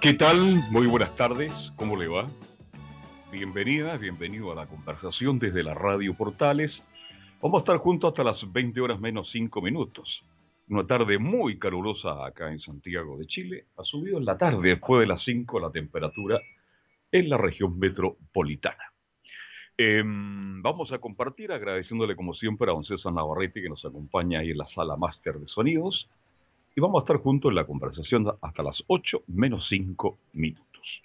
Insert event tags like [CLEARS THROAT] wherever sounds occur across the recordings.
¿Qué tal? Muy buenas tardes, ¿cómo le va? Bienvenida, bienvenido a la conversación desde la Radio Portales. Vamos a estar juntos hasta las 20 horas menos 5 minutos. Una tarde muy calurosa acá en Santiago de Chile. Ha subido en la tarde, después de las 5, la temperatura en la región metropolitana. Em, vamos a compartir agradeciéndole como siempre a don César Navarrete que nos acompaña ahí en la sala máster de sonidos y vamos a estar juntos en la conversación hasta las 8 menos 5 minutos.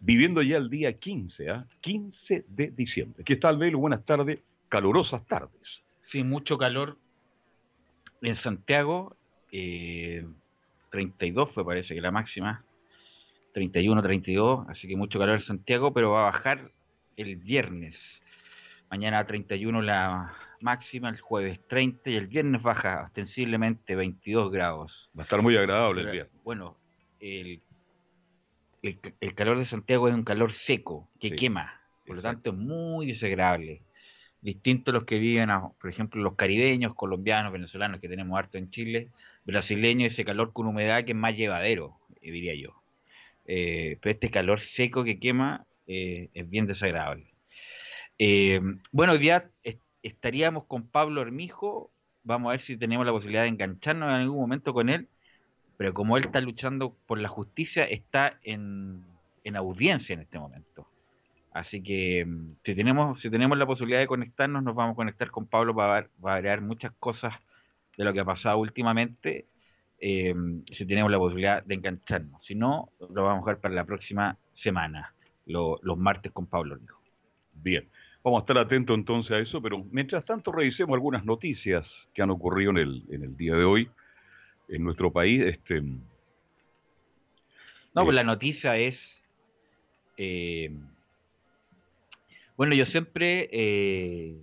Viviendo ya el día 15, ¿ah? 15 de diciembre. ¿Qué tal, Velo? Buenas tardes, calurosas tardes. Sí, mucho calor en Santiago. Eh, 32 fue, parece que la máxima. 31, 32, así que mucho calor en Santiago, pero va a bajar el viernes. Mañana 31 la máxima, el jueves 30 y el viernes baja ostensiblemente 22 grados. Va a estar muy agradable el viernes. Bueno, el, el, calor de Santiago es un calor seco, que quema, por lo tanto es muy desagradable. Distinto a los que viven, por ejemplo, los caribeños, colombianos, venezolanos que tenemos harto en Chile, brasileños, ese calor con humedad que es más llevadero, eh, diría yo. Eh, pero este calor seco que quema eh, es bien desagradable. bueno, hoy día estaríamos con Pablo Hermijo, vamos a ver si tenemos la posibilidad de engancharnos en algún momento con él, pero como él está luchando por la justicia, está en, audiencia en este momento. Así que mm, si tenemos, si tenemos la posibilidad de conectarnos, nos vamos a conectar con Pablo para, variar muchas cosas de lo que ha pasado últimamente, eh, si tenemos la posibilidad de engancharnos. Si no, lo vamos a dejar para la próxima semana, los martes con Pablo Hermijo. Bien. Vamos a estar atentos entonces a eso, pero mientras tanto revisemos algunas noticias que han ocurrido en el, en el día de hoy en nuestro país. Este, no, pues eh, la noticia es... Eh, bueno, yo siempre, eh,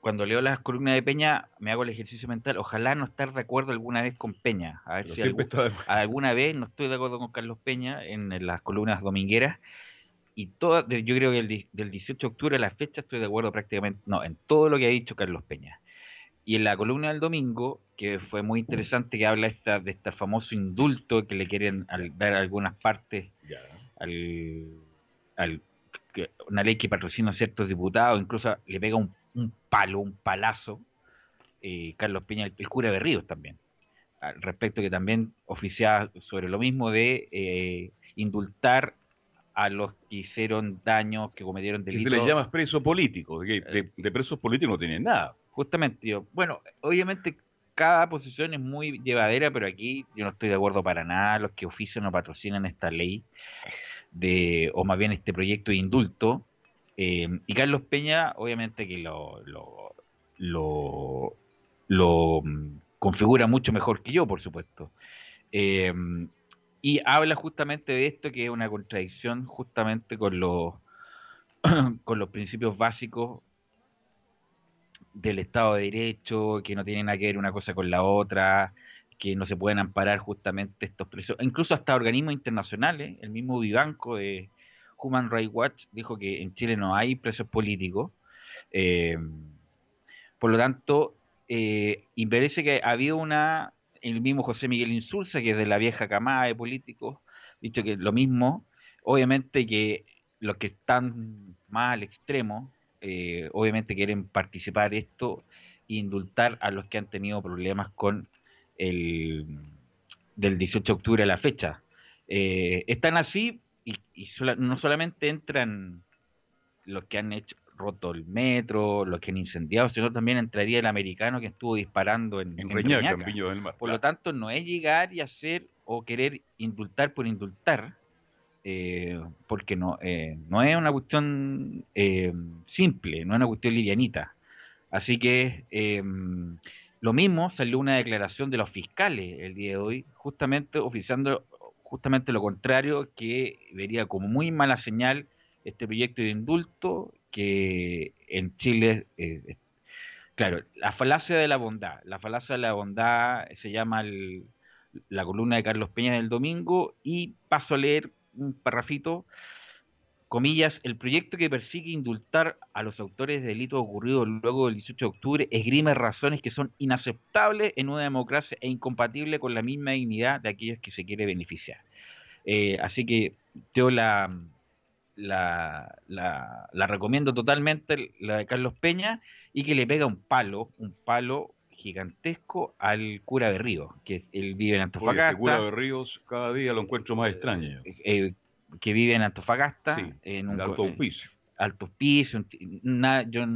cuando leo las columnas de Peña, me hago el ejercicio mental. Ojalá no estar de acuerdo alguna vez con Peña. A ver si alguna vez no estoy de acuerdo con Carlos Peña en las columnas domingueras y toda, yo creo que el, del 18 de octubre a la fecha estoy de acuerdo prácticamente, no, en todo lo que ha dicho Carlos Peña. Y en la columna del domingo, que fue muy interesante, que habla esta, de este famoso indulto que le quieren dar algunas partes al, una ley que patrocina a ciertos diputados, incluso le pega un, palo, un palazo, eh, Carlos Peña, el, cura de Ríos también, al respecto que también oficiaba sobre lo mismo de eh, indultar a los que hicieron daños, que cometieron delitos. Se les llama preso político, de, de, presos políticos no tienen nada. Justamente, yo, bueno, obviamente cada posición es muy llevadera, pero aquí yo no estoy de acuerdo para nada, los que ofician o patrocinan esta ley, de o más bien este proyecto de indulto, eh, y Carlos Peña, obviamente que lo, lo, lo, lo mm, configura mucho mejor que yo, por supuesto. Eh, y habla justamente de esto, que es una contradicción justamente con los, [CLEARS THROAT] con los principios básicos del Estado de Derecho, que no tienen nada que ver una cosa con la otra, que no se pueden amparar justamente estos presos, incluso hasta organismos internacionales, el mismo Vivanco de Human Rights Watch dijo que en Chile no hay presos políticos, eh, por lo tanto, eh, y parece que ha habido una el mismo José Miguel Insulza, que es de la vieja camada de políticos, dicho que lo mismo, obviamente que los que están más al extremo, eh, obviamente quieren participar esto e indultar a los que han tenido problemas con el del 18 de octubre a la fecha. Eh, están así y, no solamente entran los que han hecho roto el metro, los que han incendiado, sino también entraría el americano que estuvo disparando en, en, del Mar. Por lo tanto, no es llegar y hacer o querer indultar por indultar, eh, porque no, eh, no es una cuestión eh, simple, no es una cuestión livianita. Así que em, lo mismo salió una declaración de los fiscales el día de hoy, justamente oficiando justamente lo contrario, que vería como muy mala señal este proyecto de indulto que en Chile, eh, claro, la falacia de la bondad, la falacia de la bondad se llama la columna de Carlos Peña del domingo y paso a leer un parrafito comillas, el proyecto que persigue indultar a los autores de delitos ocurridos luego del 18 de octubre esgrime razones que son inaceptables en una democracia e incompatibles con la misma dignidad de aquellos que se quiere beneficiar. Eh, así que yo la, la, la, recomiendo totalmente, la de Carlos Peña, y que le pega un palo, un palo gigantesco al cura de Ríos, que él vive en Antofagasta. el cura de Ríos cada día lo encuentro más extraño. Eh, eh, que vive en Antofagasta, en un alto hospicio. Alto hospicio, yo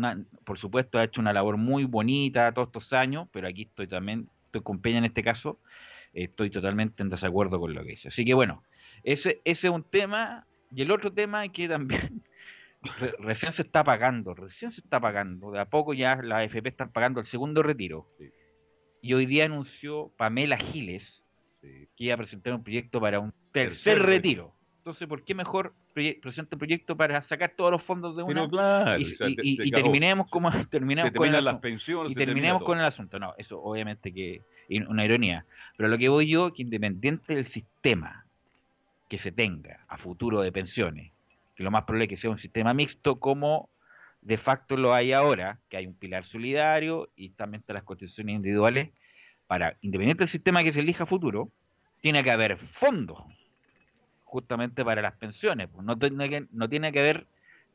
por supuesto ha hecho una labor muy bonita todos estos años, pero aquí estoy también, estoy con Peña en este caso, estoy totalmente en desacuerdo con lo que dice. Así que bueno, ese, ese es un tema, y el otro tema es que también [LAUGHS] recién se está pagando, recién se está pagando, de a poco ya la AFP están pagando el segundo retiro. Y hoy día anunció Pamela Giles que iba a presentar un proyecto para un tercer, retiro. Entonces, ¿por qué mejor presenta un proyecto para sacar todos los fondos de una y, terminemos como [LAUGHS] terminemos con las pensiones y terminemos con el asunto? No, eso obviamente que es una ironía. Pero lo que voy yo, que independiente del sistema que se tenga a futuro de pensiones, que lo más probable es que sea un sistema mixto como de facto lo hay ahora, que hay un pilar solidario y también están las constituciones individuales, para, independiente del sistema que se elija a futuro, tiene que haber fondos justamente para las pensiones. Pues no tiene que, no tiene que haber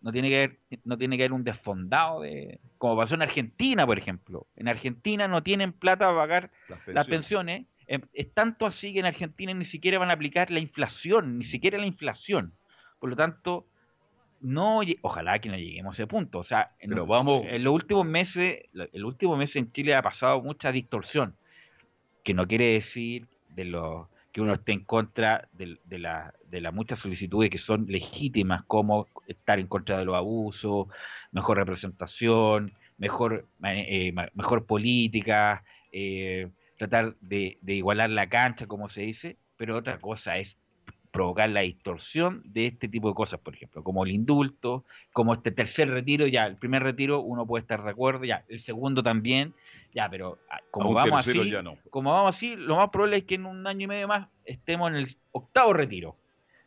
no tiene que haber, no tiene que haber un desfondado de como pasó en Argentina, por ejemplo. En Argentina no tienen plata para pagar las pensiones. Em, es tanto así que en Argentina ni siquiera van a aplicar la inflación, ni siquiera la inflación. Por lo tanto, no ojalá que no lleguemos a ese punto. O sea, en, vamos... en los últimos meses, el último mes en Chile ha pasado mucha distorsión, que no quiere decir de los que uno esté en contra de, la, de las muchas solicitudes que son legítimas, como estar en contra de los abusos, mejor representación, mejor, eh, mejor política, eh, tratar de, de igualar la cancha, como se dice, pero otra cosa es provocar la distorsión de este tipo de cosas, por ejemplo, como el indulto, como este tercer retiro, ya, el primer retiro uno puede estar de acuerdo, ya, el segundo también, ya, pero ah, como vamos así, como vamos así, lo más probable es que en un año y medio más estemos en el octavo retiro.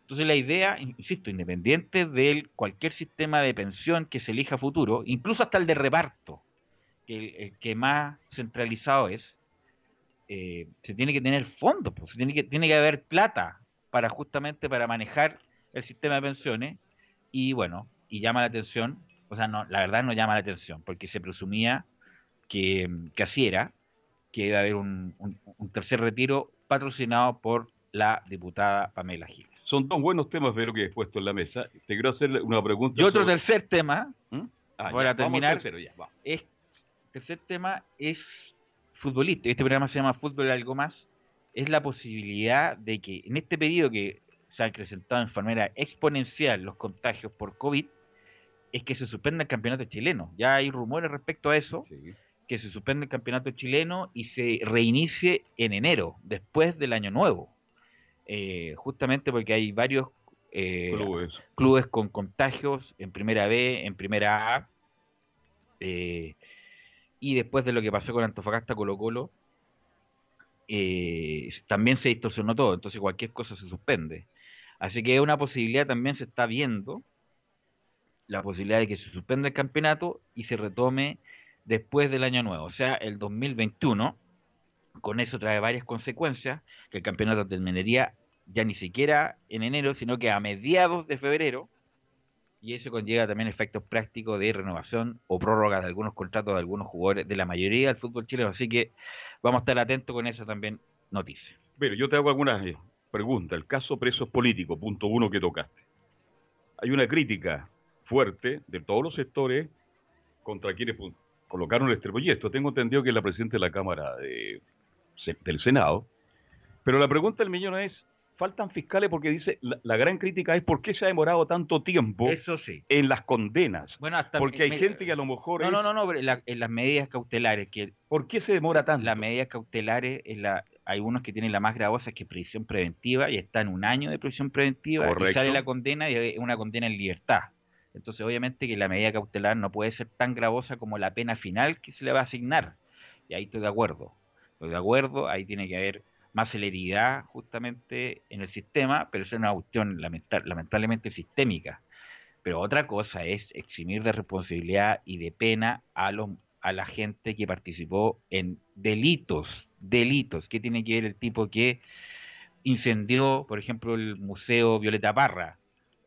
Entonces la idea, insisto, independiente de cualquier sistema de pensión que se elija futuro, incluso hasta el de reparto, que el, que más centralizado es, eh, se tiene que tener fondos, pues, tiene que, tiene que haber plata para justamente para manejar el sistema de pensiones y bueno, y llama la atención, o sea, no, la verdad no llama la atención, porque se presumía que, que así era, que iba a haber un, tercer retiro patrocinado por la diputada Pamela Gil. Son dos buenos temas, de lo que he puesto en la mesa. Te quiero hacer una pregunta. Y otro tercer tema, ¿Mm? ah, para terminar, es tercer tema es futbolista. Este programa se llama Fútbol Algo Más es la posibilidad de que en este periodo que se ha acrecentado en forma exponencial los contagios por COVID, es que se suspenda el campeonato chileno. Ya hay rumores respecto a eso, que se suspende el campeonato chileno y se reinicie en enero, después del año nuevo. Eh, justamente porque hay varios eh, clubes. con contagios en primera B, en primera A, eh, y después de lo que pasó con Antofagasta Colo Colo, eh, también se distorsionó todo, entonces cualquier cosa se suspende. Así que una posibilidad también se está viendo, la posibilidad de que se suspenda el campeonato y se retome después del año nuevo, o sea, el 2021. Con eso trae varias consecuencias, que el campeonato terminaría ya ni siquiera en enero, sino que a mediados de febrero, y eso conlleva también efectos prácticos de renovación o prórroga de algunos contratos de algunos jugadores de la mayoría del fútbol chileno. Así que vamos a estar atentos con esa también noticia. Pero yo te hago algunas eh, preguntas. El caso presos políticos, punto uno que tocaste. Hay una crítica fuerte de todos los sectores contra quienes colocaron este proyecto. Tengo entendido que es la presidenta de la Cámara del Senado. Pero la pregunta del millón es, faltan fiscales porque dice, la, gran crítica es por qué se ha demorado tanto tiempo Eso sí. en las condenas. Bueno, hasta porque hay gente que a lo mejor... No, no, no, no, en las medidas cautelares. que ¿Por qué se demora tanto? Las medidas cautelares, en la, hay unos que tienen la más gravosa que es prisión preventiva y está en un año de prisión preventiva y sale la condena y es una condena en libertad. Entonces, obviamente que la medida cautelar no puede ser tan gravosa como la pena final que se le va a asignar. Y ahí estoy de acuerdo. Estoy de acuerdo, ahí tiene que haber más celeridad justamente en el sistema, pero es una cuestión lamentablemente sistémica. Pero otra cosa es eximir de responsabilidad y de pena a, los, a la gente que participó en delitos, delitos. ¿Qué tiene que ver el tipo que incendió, por ejemplo, el Museo Violeta Parra?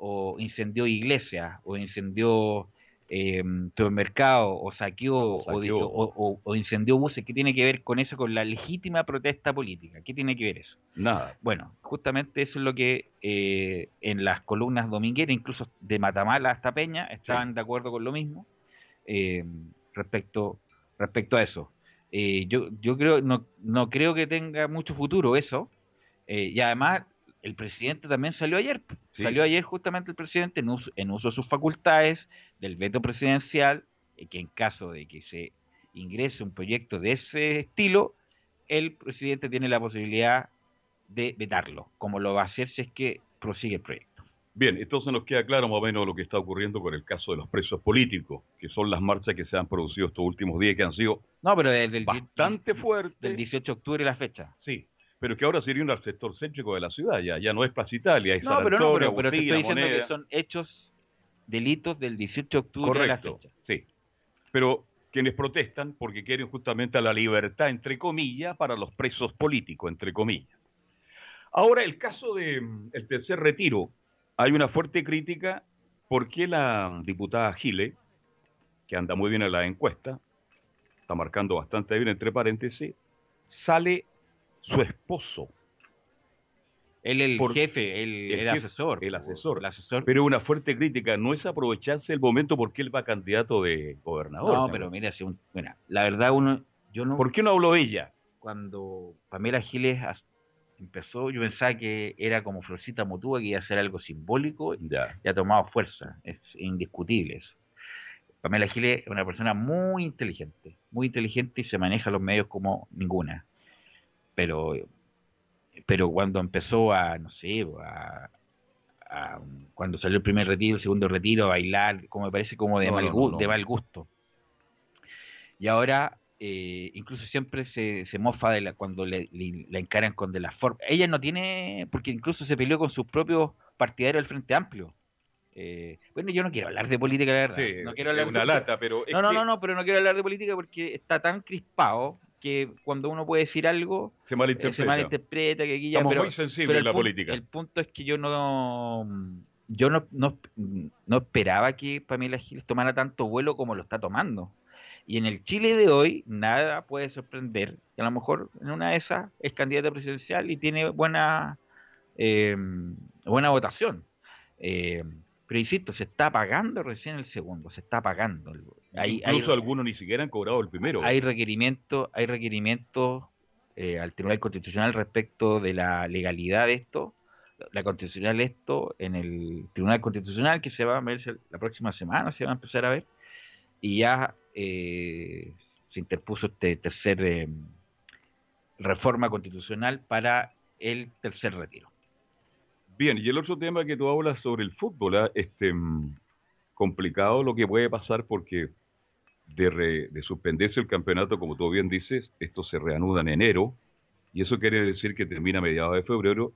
o incendió iglesias, o incendió eh, supermercado, o saqueó, o, o, incendió buses, ¿qué tiene que ver con eso, con la legítima protesta política? ¿Qué tiene que ver eso? Nada. Bueno, justamente eso es lo que eh, en las columnas domingueras, incluso de Matamala hasta Peña, estaban de acuerdo con lo mismo eh, respecto, respecto a eso. Eh, yo, yo creo, no, no creo que tenga mucho futuro eso, y además el presidente también salió ayer. Salió ayer justamente el presidente en uso, en uso de sus facultades del veto presidencial, eh, que en caso de que se ingrese un proyecto de ese estilo, el presidente tiene la posibilidad de vetarlo, como lo va a hacer si es que prosigue el proyecto. Bien, entonces nos queda claro más o menos lo que está ocurriendo con el caso de los presos políticos, que son las marchas que se han producido estos últimos días, que han sido no, pero desde el, bastante fuertes. Del 18 de octubre la fecha. Sí, pero que ahora sería un sector céntrico de la ciudad, ya, ya no es Plaza Italia, es no, pero no, pero, te estoy diciendo que son hechos, delitos del 18 de octubre Correcto, sí. Pero quienes protestan porque quieren justamente a la libertad, entre comillas, para los presos políticos, entre comillas. Ahora, el caso del mm, el tercer retiro, hay una fuerte crítica porque la diputada Gile, que anda muy bien en la encuesta, está marcando bastante bien entre paréntesis, sale su esposo. Él el jefe, el, asesor. El asesor. El asesor. Pero una fuerte crítica no es aprovecharse el momento porque él va candidato de gobernador. No, pero mira, si la verdad uno, yo no... ¿Por qué no habló ella? Cuando Pamela Giles empezó, yo pensaba que era como Florcita Motúa, que iba a hacer algo simbólico ya. y ha tomado fuerza. Es indiscutible eso. Pamela Giles es una persona muy inteligente, muy inteligente y se maneja los medios como ninguna pero pero cuando empezó a, no sé, a, cuando salió el primer retiro, el segundo retiro, a bailar, como me parece como de, mal, de mal gusto. Y ahora, eh, incluso siempre se, se mofa de la, cuando le, la encaran con de la forma. Ella no tiene, porque incluso se peleó con sus propios partidarios del Frente Amplio. Eh, bueno, yo no quiero hablar de política, la verdad. no quiero hablar una lata, pero. no, no, no, no, pero no quiero hablar de política porque está tan crispado que cuando uno puede decir algo se malinterpreta, se malinterpreta que aquí ya, Estamos muy sensibles en la política. El punto es que yo no yo no, no, no esperaba que Pamela Giles tomara tanto vuelo como lo está tomando. Y en el Chile de hoy nada puede sorprender. A lo mejor en una de esas es candidata presidencial y tiene buena eh, buena votación. Eh, pero insisto, se está pagando recién el segundo, se está pagando. Hay, Incluso algunos ni siquiera han cobrado el primero. Hay requerimientos hay requerimientos eh, al Tribunal Constitucional respecto de la legalidad de esto, la constitucional esto en el Tribunal Constitucional que se va a ver la próxima semana, se va a empezar a ver, y ya eh, se interpuso este tercer eh, reforma constitucional para el tercer retiro. Bien, y el otro tema que tú hablas sobre el fútbol, ¿ah? este, mm, complicado lo que puede pasar porque de, de, suspenderse el campeonato, como tú bien dices, esto se reanuda en enero, y eso quiere decir que termina a mediados de febrero,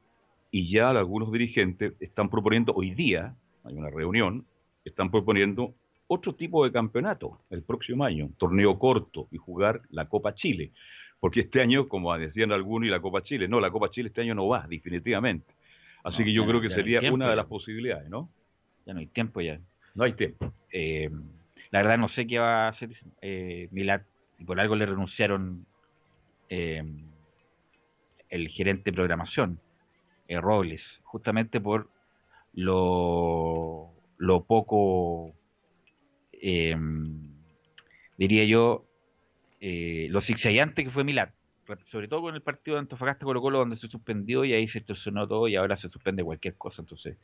y ya algunos dirigentes están proponiendo, hoy día, hay una reunión, están proponiendo otro tipo de campeonato el próximo año, un torneo corto y jugar la Copa Chile. Porque este año, como decían algunos, y la Copa Chile, no, la Copa Chile este año no va, definitivamente. Así que yo creo que sería una de las posibilidades, ¿no? Ya no hay tiempo ya. No hay tiempo. Eh, la verdad no sé qué va a hacer eh, Milad, y por algo le renunciaron eh, el gerente de programación, eh, Robles, justamente por lo, poco, diría yo, lo zigzagueante que fue Milad. sobre todo con el partido de Antofagasta Colo Colo donde se suspendió y ahí se estacionó todo y ahora se suspende cualquier cosa. Entonces,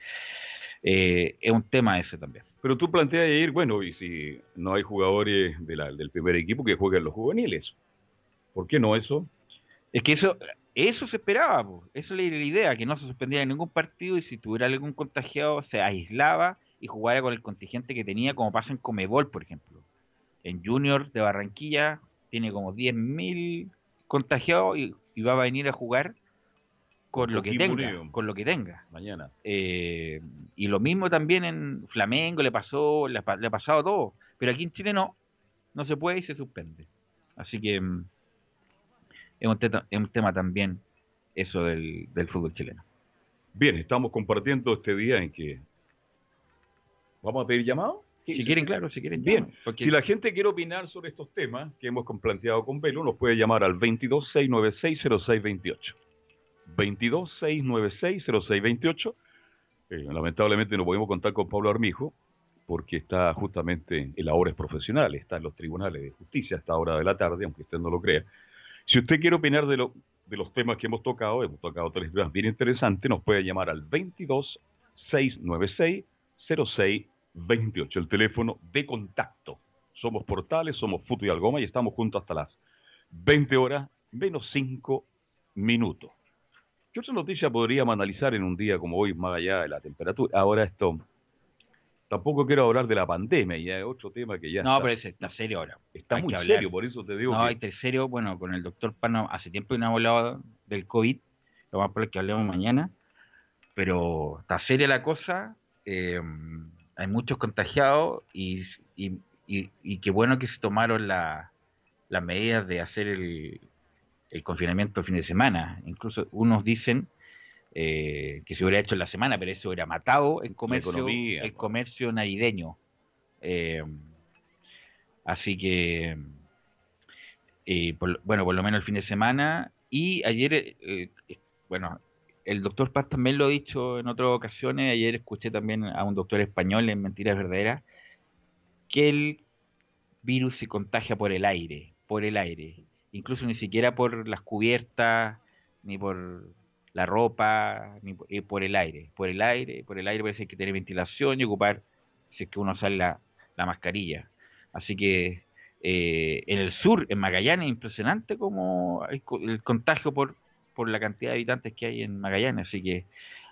eh, es un tema ese también. Pero tú planteas ir, bueno, y si no hay jugadores del primer equipo que jueguen los juveniles, ¿por qué no eso? Es que eso, eso se esperaba, eso era la idea, que no se suspendiera ningún partido y si tuviera algún contagiado se aislaba y jugara con el contingente que tenía, como pasa en Comebol, por ejemplo. En Junior de Barranquilla tiene como 10.000 contagiados y, va a venir a jugar con lo que tenga, con lo que tenga. Mañana. Eh, y lo mismo también en Flamengo le pasó, le, ha pasado todo, pero aquí en Chile no, no se puede y se suspende. Así que mm, es un, es un tema también eso del, del fútbol chileno. Bien, estamos compartiendo este día en que vamos a pedir llamado. Si quieren, claro, si quieren. Bien, si la gente quiere opinar sobre estos temas que hemos planteado con Velo, nos puede llamar al 226960628. 226960628. Eh, lamentablemente no podemos contar con Pablo Armijo porque está justamente en labores profesionales, está en los tribunales de justicia a esta hora de la tarde, aunque usted no lo crea. Si usted quiere opinar de, lo, de los temas que hemos tocado, hemos tocado tres temas bien interesantes, nos puede llamar al 22696 0628, el teléfono de contacto. Somos Portales, somos Futo y Algoma y estamos juntos hasta las 20 horas menos 5 minutos. ¿Qué otra noticia podríamos analizar en un día como hoy, más allá de la temperatura? Ahora esto, tampoco quiero hablar de la pandemia, ya es otro tema que ya no, pero ese está serio ahora. Está muy serio, por eso te digo No, que... está serio, bueno, con el doctor Pano, hace tiempo que no hablado del COVID, lo vamos a poner que hablemos mañana, pero está seria la cosa, eh, hay muchos contagiados y, y, qué bueno que se tomaron las medidas de hacer el, confinamiento el fin de semana. Incluso unos dicen eh, que se hubiera hecho en la semana, pero eso hubiera matado el comercio, el comercio navideño. Eh, así que, bueno, por lo menos el fin de semana. Y ayer, bueno, el doctor Paz también lo ha dicho en otras ocasiones, ayer escuché también a un doctor español en Mentiras Verdaderas, que el virus se contagia por el aire, por el aire, incluso ni siquiera por las cubiertas, ni por la ropa, ni eh, por, el aire, por el aire, por el aire parece que tener ventilación y ocupar, si es que uno sale la, mascarilla. Así que eh, en el sur, en Magallanes, impresionante como el contagio por por la cantidad de habitantes que hay en Magallanes, así que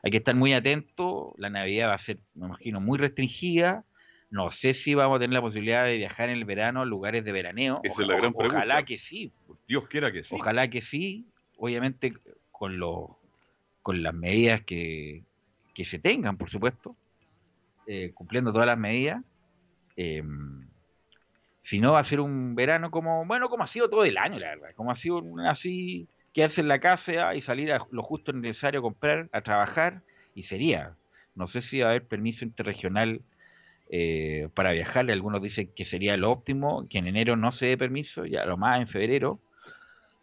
hay que estar muy atento, la Navidad va a ser, me imagino, muy restringida, no sé si vamos a tener la posibilidad de viajar en el verano a lugares de veraneo, Esa es la gran ojalá que sí. Dios quiera que sí. Ojalá que sí, obviamente con lo, con las medidas que, que se tengan, por supuesto, eh, cumpliendo todas las medidas. Eh, si no, va a ser un verano como, bueno, como ha sido todo el año, la verdad, como ha sido así quedarse en la casa y salir a lo justo necesario a comprar, a trabajar, y sería. No sé si va a haber permiso interregional eh, para viajar. Algunos dicen que sería lo óptimo, que en enero no se dé permiso, ya lo más en febrero,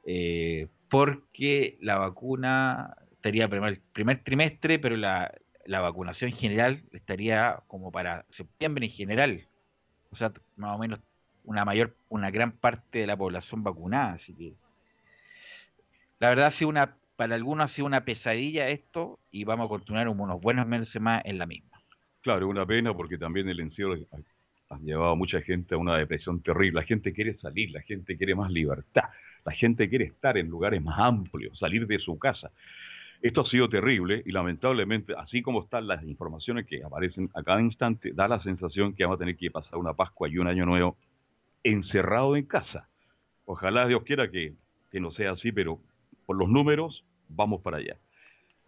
eh, porque la vacuna estaría el primer trimestre, pero la, la vacunación general estaría como para septiembre en general. O sea, más o menos una mayor, una gran parte de la población vacunada, así que la verdad, ha sido una, para algunos ha sido una pesadilla esto y vamos a continuar unos buenos meses más en la misma. Claro, una pena porque también el encierro ha llevado a mucha gente a una depresión terrible. La gente quiere salir, la gente quiere más libertad, la gente quiere estar en lugares más amplios, salir de su casa. Esto ha sido terrible y lamentablemente, así como están las informaciones que aparecen a cada instante, da la sensación que vamos a tener que pasar una Pascua y un Año Nuevo encerrado en casa. Ojalá Dios quiera que, que no sea así, pero por los números, vamos para allá.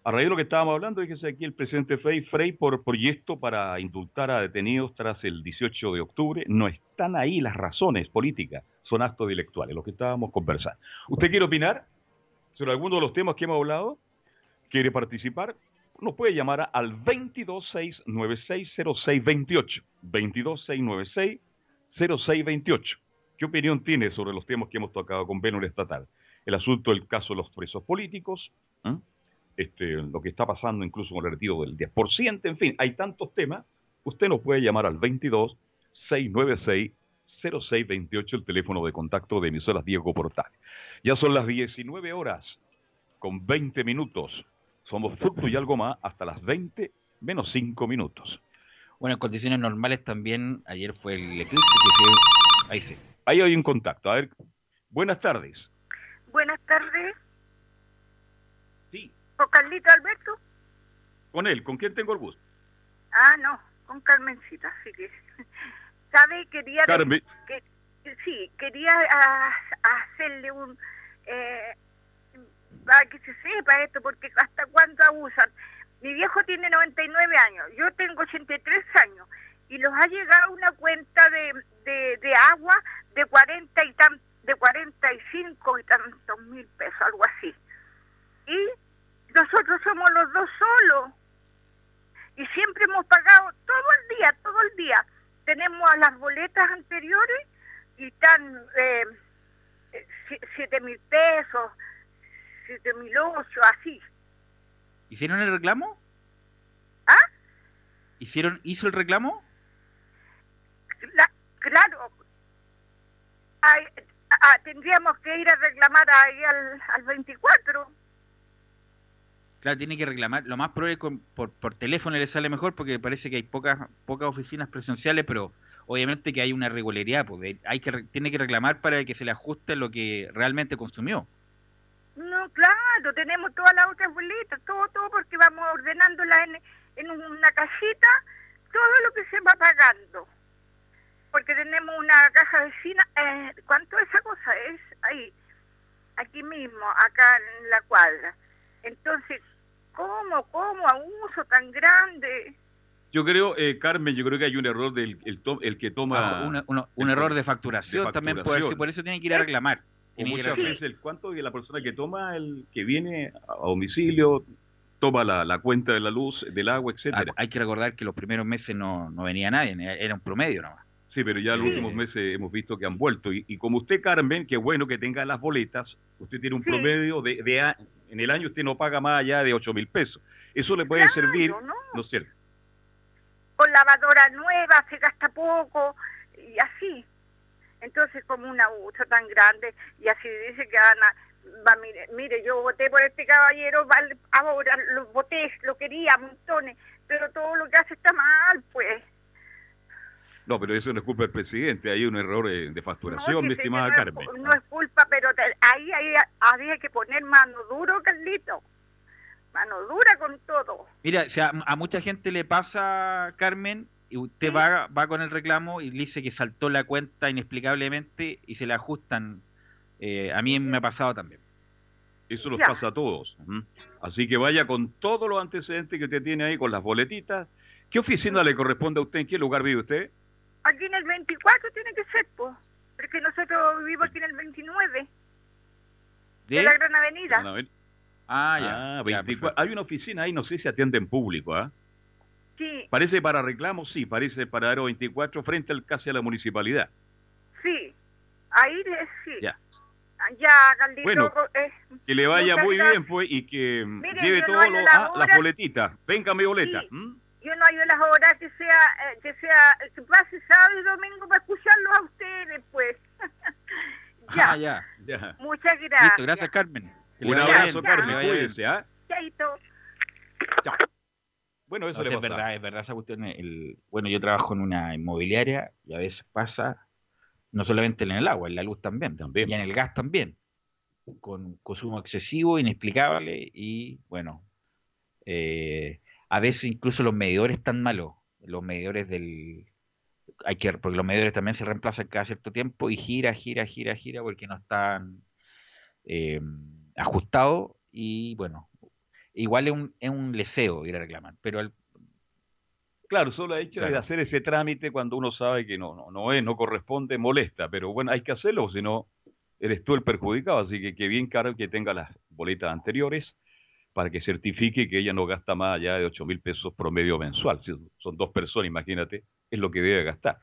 A raíz de lo que estábamos hablando, fíjese aquí el presidente Frey, Frey por proyecto para indultar a detenidos tras el 18 de octubre. No están ahí las razones políticas, son actos intelectuales, lo que estábamos conversando. ¿Usted quiere opinar sobre alguno de los temas que hemos hablado? ¿Quiere participar? Nos puede llamar al 226960628. 226960628. ¿Qué opinión tiene sobre los temas que hemos tocado con Venus Estatal? el asunto del caso de los presos políticos, ¿eh? Este, lo que está pasando incluso con el retiro del 10%, en fin, hay tantos temas. Usted nos puede llamar al 22 696 0628, el teléfono de contacto de emisoras Diego Portal. Ya son las 19 horas con 20 minutos. Somos fruto y algo más hasta las 20 menos 5 minutos. Bueno, en condiciones normales también, ayer fue el eclipse que Ahí sí. Ahí hay un contacto. A ver, buenas tardes. Buenas tardes. ¿Con Carlito Alberto? Con él, ¿con quién tengo el gusto? Ah, no, con Carmencita, sí que... [LAUGHS] ¿Sabe? Quería... Carmen. Que, sí, quería ah, hacerle un... Eh, para que se sepa esto, porque hasta cuándo abusan. Mi viejo tiene 99 años, yo tengo 83 años, y los ha llegado una cuenta de, de, de agua de 40 y tan, de 45 y tantos mil pesos, algo así. Y nosotros somos los dos solos. Y siempre hemos pagado todo el día, todo el día. Tenemos a las boletas anteriores y están eh, siete mil pesos, siete mil ocho, así. ¿Hicieron el reclamo? ¿Ah? ¿Hicieron, ¿Hizo el reclamo? claro. Ah, tendríamos que ir a reclamar ahí al, al 24. Claro, tiene que reclamar. Lo más probable por, por teléfono le sale mejor porque parece que hay pocas pocas oficinas presenciales, pero obviamente que hay una irregularidad. Pues, hay que tiene que reclamar para que se le ajuste lo que realmente consumió. No, claro, tenemos todas las otras boletas, todo, todo, porque vamos ordenándolas en, en una casita, todo lo que se va pagando. Porque tenemos una caja vecina, eh, ¿cuánto esa cosa es? Ahí, aquí mismo, acá en la cuadra. Entonces, ¿cómo, cómo, a un uso tan grande? Yo creo, eh, Carmen, yo creo que hay un error del el, el que toma... Ah, un error de facturación, también puede ser, por eso tiene que ir a reclamar. muchas veces el cuánto de la persona que toma, el que viene a domicilio, toma la, la, cuenta de la luz, del agua, etcétera. hay que recordar que los primeros meses no, no venía nadie, era un promedio nomás. Sí, pero ya los últimos meses hemos visto que han vuelto. Y, como usted, Carmen, qué bueno que tenga las boletas, usted tiene un promedio de, de, en el año usted no paga más allá de 8 mil pesos. Eso le puede servir, ¿no? ¿no es cierto? Con lavadora nueva se gasta poco y así. Entonces, como un abuso tan grande, y así dice que Ana, va, mire, mire, yo voté por este caballero, ahora lo voté, lo quería, montones, pero todo lo que hace está mal, pues. No, pero eso no es culpa del presidente, hay un error de facturación, mi estimada Carmen. no es culpa, pero ahí, ahí había que poner mano duro, Carlito. Mano dura con todo. Mira, o sea, a mucha gente le pasa, Carmen, y usted va, va con el reclamo y dice que saltó la cuenta inexplicablemente y se le ajustan. Eh, a mí me ha pasado también. Eso nos pasa a todos. Así que vaya con todos los antecedentes que usted tiene ahí, con las boletitas. ¿Qué oficina le corresponde a usted? ¿En qué lugar vive usted? Aquí en el 24 tiene que ser, pues. Porque nosotros vivimos aquí en el 29. ¿De? la Gran Avenida. Ah, ya. Ah, Hay una oficina ahí, no sé si atiende en público, ¿ah? Sí. ¿Parece para reclamos? Sí, parece para Aero 24 frente al casi a la municipalidad. Sí, ahí sí. Ya. Ya. Bueno, eh, que le vaya muy bien, pues, y que lleve todo lo, ah, las boletitas. Venga mi boleta yo no hay las horas que sea, eh, que sea, que pase sábado y domingo para escucharlos a ustedes, pues. [LAUGHS] ya. Ah, ya, ya. Muchas gracias. Listo, gracias, Carmen. Un abrazo, Carmen. Cuídense, ¿ah? Chaito. Chao. Bueno, eso le es verdad, es verdad esa cuestión. El, bueno, yo trabajo en una inmobiliaria y a veces pasa, no solamente en el agua, en la luz también, también. y en el gas también, con consumo excesivo, inexplicable y, bueno, eh, a veces incluso los medidores están malos, los medidores del hay que porque los medidores también se reemplazan cada cierto tiempo y gira, gira, gira, gira porque no están eh, ajustados y bueno, igual es un, es un leseo ir a reclamar, pero Claro, solo el hecho de hacer ese trámite cuando uno sabe que no, no, no es, no corresponde, molesta, pero bueno, hay que hacerlo, si no, eres tú el perjudicado, así que que bien caro que tenga las boletas anteriores para que certifique que ella no gasta más allá de 8 mil pesos promedio mensual. Si son dos personas, imagínate, es lo que debe gastar.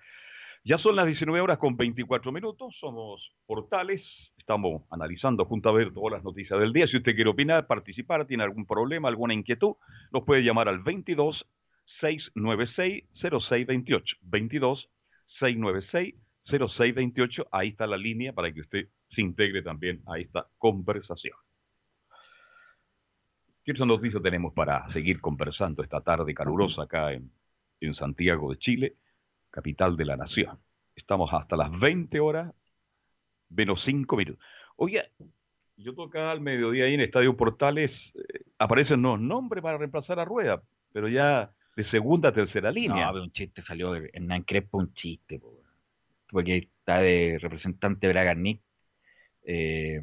Ya son las 19 horas con 24 minutos, somos Portales, estamos analizando junto a ver todas las noticias del día. Si usted quiere opinar, participar, tiene algún problema, alguna inquietud, nos puede llamar al 22 696 0628. 22 696 0628, ahí está la línea para que usted se integre también a esta conversación. ¿Qué otras noticias tenemos para seguir conversando esta tarde calurosa acá en, en Santiago de Chile, capital de la nación? Estamos hasta las 20 horas menos 5 minutos. Oye, yo tocaba al mediodía ahí en Estadio Portales, eh, aparecen nuevos nombres para reemplazar a Rueda, pero ya de segunda a tercera línea. No, un chiste salió de Hernán Crespo, un chiste, porque está de representante Bragarnik. Eh,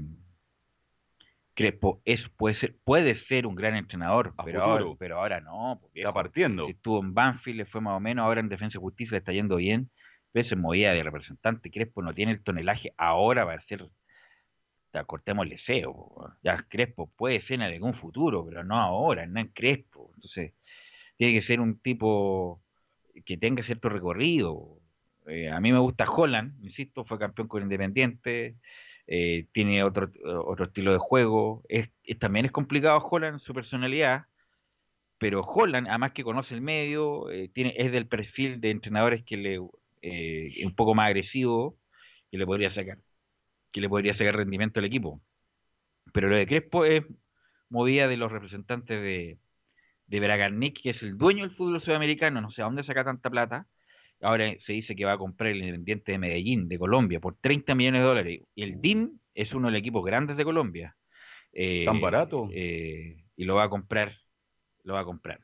Crespo es, puede, ser, puede ser un gran entrenador, pero ahora, pero ahora, no. está partiendo. estuvo en Banfield, le fue más o menos, ahora en Defensa y Justicia le está yendo bien, pero se movía de representante. Crespo no tiene el tonelaje ahora para ser cortemos el deseo. Ya Crespo puede ser en algún futuro, pero no ahora, no en Crespo. Entonces, tiene que ser un tipo que tenga cierto recorrido. Eh, a mí me gusta Holland, insisto, fue campeón con Independiente, eh, tiene otro, otro estilo de juego. Es, también es complicado Holland su personalidad, pero Holland, además que conoce el medio, eh, tiene, es del perfil de entrenadores que le un poco más agresivo, que le podría sacar que le podría sacar rendimiento al equipo. Pero lo de Crespo es movida de los representantes de, de Bragarnik, que es el dueño del fútbol sudamericano, no sé a dónde saca tanta plata. Ahora se dice que va a comprar el Independiente de Medellín, de Colombia, por 30 millones de dólares. Y el DIM es uno de los equipos grandes de Colombia. Eh, ¿Tan barato? Eh, y lo va a comprar, lo va a comprar.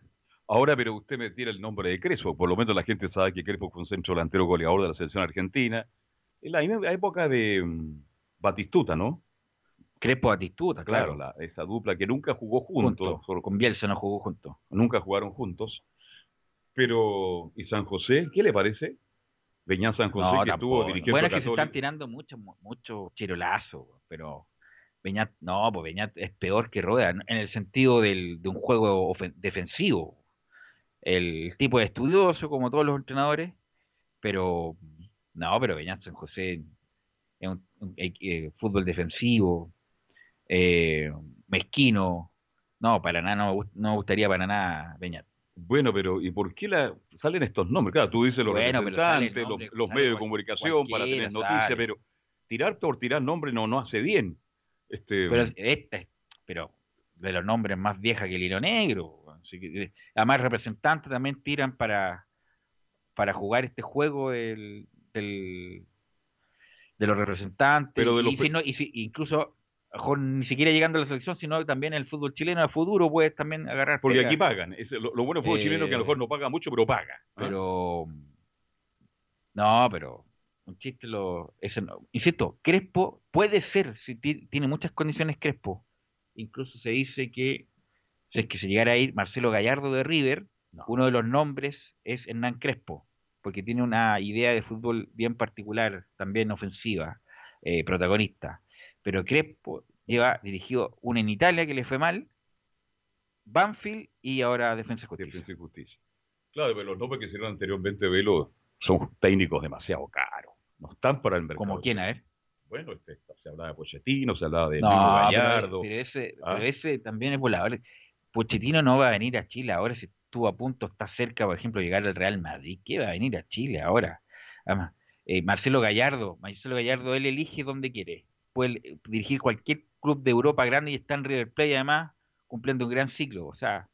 Ahora, pero usted me tira el nombre de Crespo, por lo menos la gente sabe que Crespo fue un centro delantero goleador de la selección argentina. En la época de, mm, Batistuta, ¿no? Crespo Batistuta, claro. esa dupla que nunca jugó juntos. con Bielsa no jugó juntos. Nunca jugaron juntos. Pero, ¿y San José? ¿Qué le parece? Beñán San José, que estuvo dirigiendo Bueno, es que se están tirando mucho, mucho chirolazo, pero Beñat, no, pues Beñat es peor que Rueda, en el sentido del, de un juego defensivo. El tipo es estudioso, como todos los entrenadores, pero no, pero Beñat San José es un, eh, fútbol defensivo, eh, mezquino. No, para nada, no, me gustaría para nada Beñat. Bueno, pero ¿y por qué la, salen estos nombres? Claro, tú dices los representantes, los, medios de comunicación para tener noticias, pero tirar por tirar nombre no, no hace bien. Este, pero, este, pero de los nombres más viejas que el hilo negro. además, representantes también tiran para, para jugar este juego del, de los representantes, pero de los y, incluso ni siquiera llegando a la selección, sino también el fútbol chileno a futuro puedes también agarrar. Porque aquí pagan. lo, bueno del fútbol chileno es que a lo mejor no paga mucho, pero paga. Pero. No, pero. Un chiste lo. Ese no. Insisto, Crespo puede ser, si tiene muchas condiciones Crespo. Incluso se dice que si es que se llegara a ir Marcelo Gallardo de River, uno de los nombres es Hernán Crespo porque tiene una idea de fútbol bien particular, también ofensiva, eh, protagonista. Pero Crespo lleva dirigido una en Italia que le fue mal, Banfield y ahora Defensa y Justicia. Defensa y Justicia. Claro, pero los nombres que hicieron anteriormente Velo son técnicos demasiado caros. No están para el mercado. ¿Como quién, a ver? Bueno, este, se hablaba de Pochettino, se hablaba de no, Gallardo. Pero, ese, pero ¿ah? ese también es volador. Pochettino no va a venir a Chile ahora, si estuvo a punto, está cerca, por ejemplo, de llegar al Real Madrid. ¿Qué va a venir a Chile ahora? Además, eh, Marcelo Gallardo, Marcelo Gallardo, él elige donde quiere. Puede dirigir cualquier club de Europa grande y está en River Plate, además, cumpliendo un gran ciclo. O sea,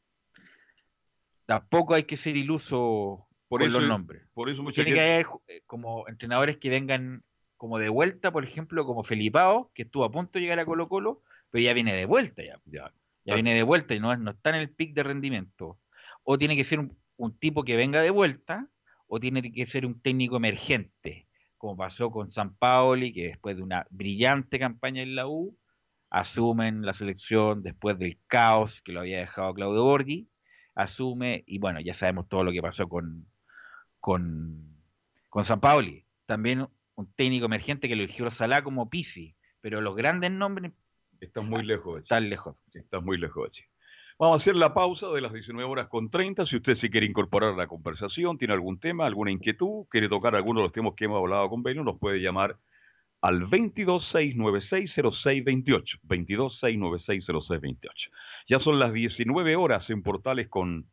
tampoco hay que ser iluso por los nombres. Por eso Tiene que haber eh, como entrenadores que vengan como de vuelta, por ejemplo, como Felipao, que estuvo a punto de llegar a Colo Colo, pero ya viene de vuelta ya. Ya, ya viene de vuelta y no, no está en el pic de rendimiento o tiene que ser un, tipo que venga de vuelta, o tiene que ser un técnico emergente, como pasó con San Paoli, que después de una brillante campaña en la U, asumen la selección después del caos que lo había dejado Claudio Borghi, asume, y bueno, ya sabemos todo lo que pasó con, con, con San Paoli. También un técnico emergente que lo eligió Salá como Pisi, pero los grandes nombres... Están muy lejos. Están lejos. Están muy lejos. Vamos a hacer la pausa de las 19 horas con 30. Si usted se quiere incorporar la conversación, tiene algún tema, alguna inquietud, quiere tocar alguno de los temas que hemos hablado con Beno, nos puede llamar al 226960628. 226960628. Ya son las 19 horas en Portales con,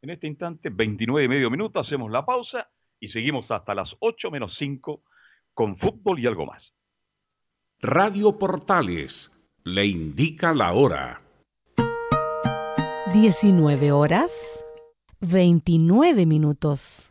en este instante, 29 y medio minutos. Hacemos la pausa y seguimos hasta las 8 menos 5 con fútbol y algo más. Radio Portales le indica la hora. 19 horas 29 minutos.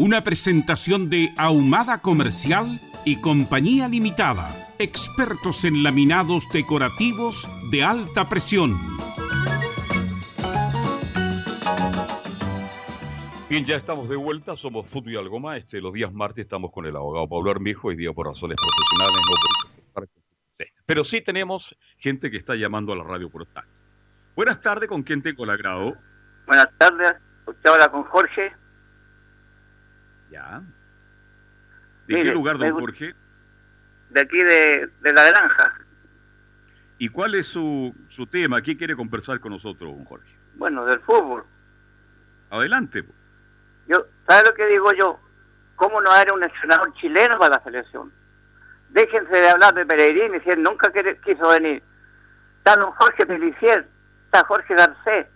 una presentación de Ahumada Comercial y Compañía Limitada, expertos en laminados decorativos de alta presión. Bien, ya estamos de vuelta, somos Fútbol y Algo Más. Este, los días martes estamos con el abogado Pablo Armijo, y día por razones profesionales, no por... Pero sí tenemos gente que está llamando a la radio portal. Buenas tardes, ¿con quién tengo el agrado? Buenas tardes, usted habla con Jorge. Ya. ¿De qué lugar, don Jorge? De aquí de, la granja. ¿Y cuál es su, su tema? ¿Qué quiere conversar con nosotros, don Jorge? Bueno, del fútbol. Adelante. Yo, ¿Sabe lo que digo yo? ¿Cómo no hay un entrenador chileno para la selección? Déjense de hablar de Peregrini, si él nunca quiso venir. Está don Jorge Pelicier, está Jorge Garcés.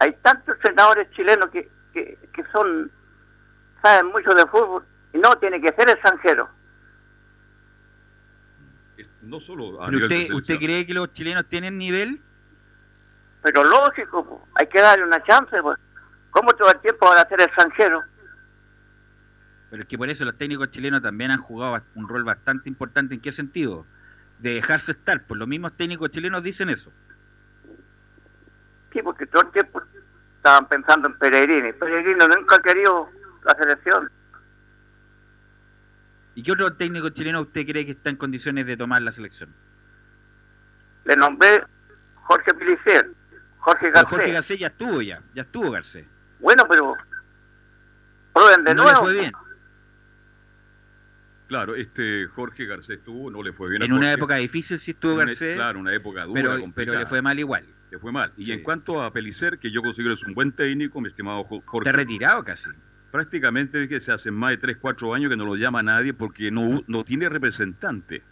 Hay tantos entrenadores chilenos que, que, que son saben mucho de fútbol y no tiene que ser extranjero. No solo usted, usted cree que los chilenos tienen nivel? Pero lógico, hay que darle una chance. Pues. ¿Cómo todo el tiempo van a ser extranjero? Pero es que por eso los técnicos chilenos también han jugado un rol bastante importante. ¿En qué sentido? De dejarse estar. Pues los mismos técnicos chilenos dicen eso. Sí, porque todo el tiempo estaban pensando en Peregrini. Peregrini nunca ha querido la selección. ¿Y qué otro técnico chileno usted cree que está en condiciones de tomar la selección? Le nombré Jorge Pilicer, Jorge Garcés. Jorge Garcés ya estuvo ya, ya estuvo Garcés. Bueno, pero prueben de nuevo. fue bien. Claro, este Jorge Garcés estuvo, no le fue bien. En una época difícil sí estuvo Garcés. Claro, una época dura, pero, pero le fue mal igual. Le fue mal. Y en cuanto a Pelicer, que yo considero es un buen técnico, mi estimado Jorge. Está retirado casi prácticamente que se hace más de 3, 4 años que no lo llama nadie porque no, no tiene representante.